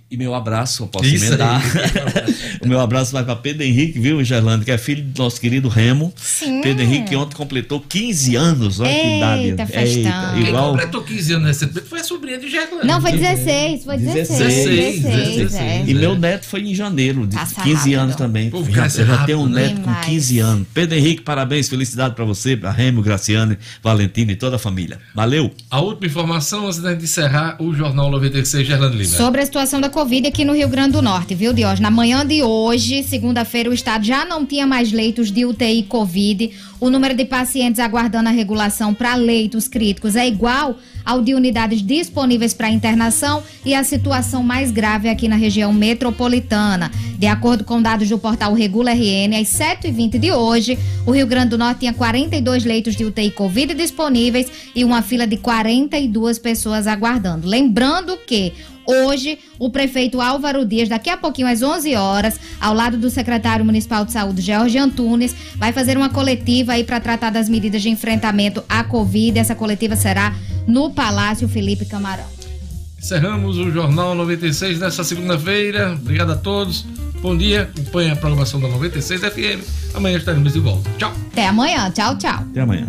E meu abraço, eu posso
Isso
emendar. o meu abraço vai para Pedro Henrique, viu, Gerlando, que é filho do nosso querido Remo.
Sim.
Pedro Henrique, que ontem completou 15 anos. Olha que idade.
Eita, festão.
Quem
igual.
completou 15 anos recentemente foi a sobrinha de Gerlando.
Não, foi 16, foi 16.
16,
16, é.
E meu neto foi em janeiro, de
Passa
15
rápido.
anos também.
Pô,
já,
cresce
eu já tenho um
né?
neto com
Demais.
15 anos. Pedro Henrique, parabéns, felicidade para você, para Remo, Graciane, Valentino e toda a família. Valeu!
A última informação antes da gente encerrar o Jornal 96, Gerlando Lima.
Sobre a situação da Covid aqui no Rio Grande do Norte, viu, Dios? Na manhã de hoje, segunda-feira, o estado já não tinha mais leitos de UTI Covid. O número de pacientes aguardando a regulação para leitos críticos é igual ao de unidades disponíveis para internação e a situação mais grave aqui na região metropolitana. De acordo com dados do portal Regula RN, às 7h20 de hoje, o Rio Grande do Norte tinha 42 leitos de UTI Covid disponíveis e uma fila de 42 pessoas aguardando. Lembrando que Hoje, o prefeito Álvaro Dias, daqui a pouquinho às 11 horas, ao lado do secretário municipal de saúde, Jorge Antunes, vai fazer uma coletiva aí para tratar das medidas de enfrentamento à Covid. Essa coletiva será no Palácio Felipe Camarão.
Encerramos o Jornal 96 nesta segunda-feira. Obrigado a todos. Bom dia. Acompanhe a programação da 96 FM. Amanhã estaremos de volta. Tchau.
Até amanhã. Tchau, tchau.
Até amanhã.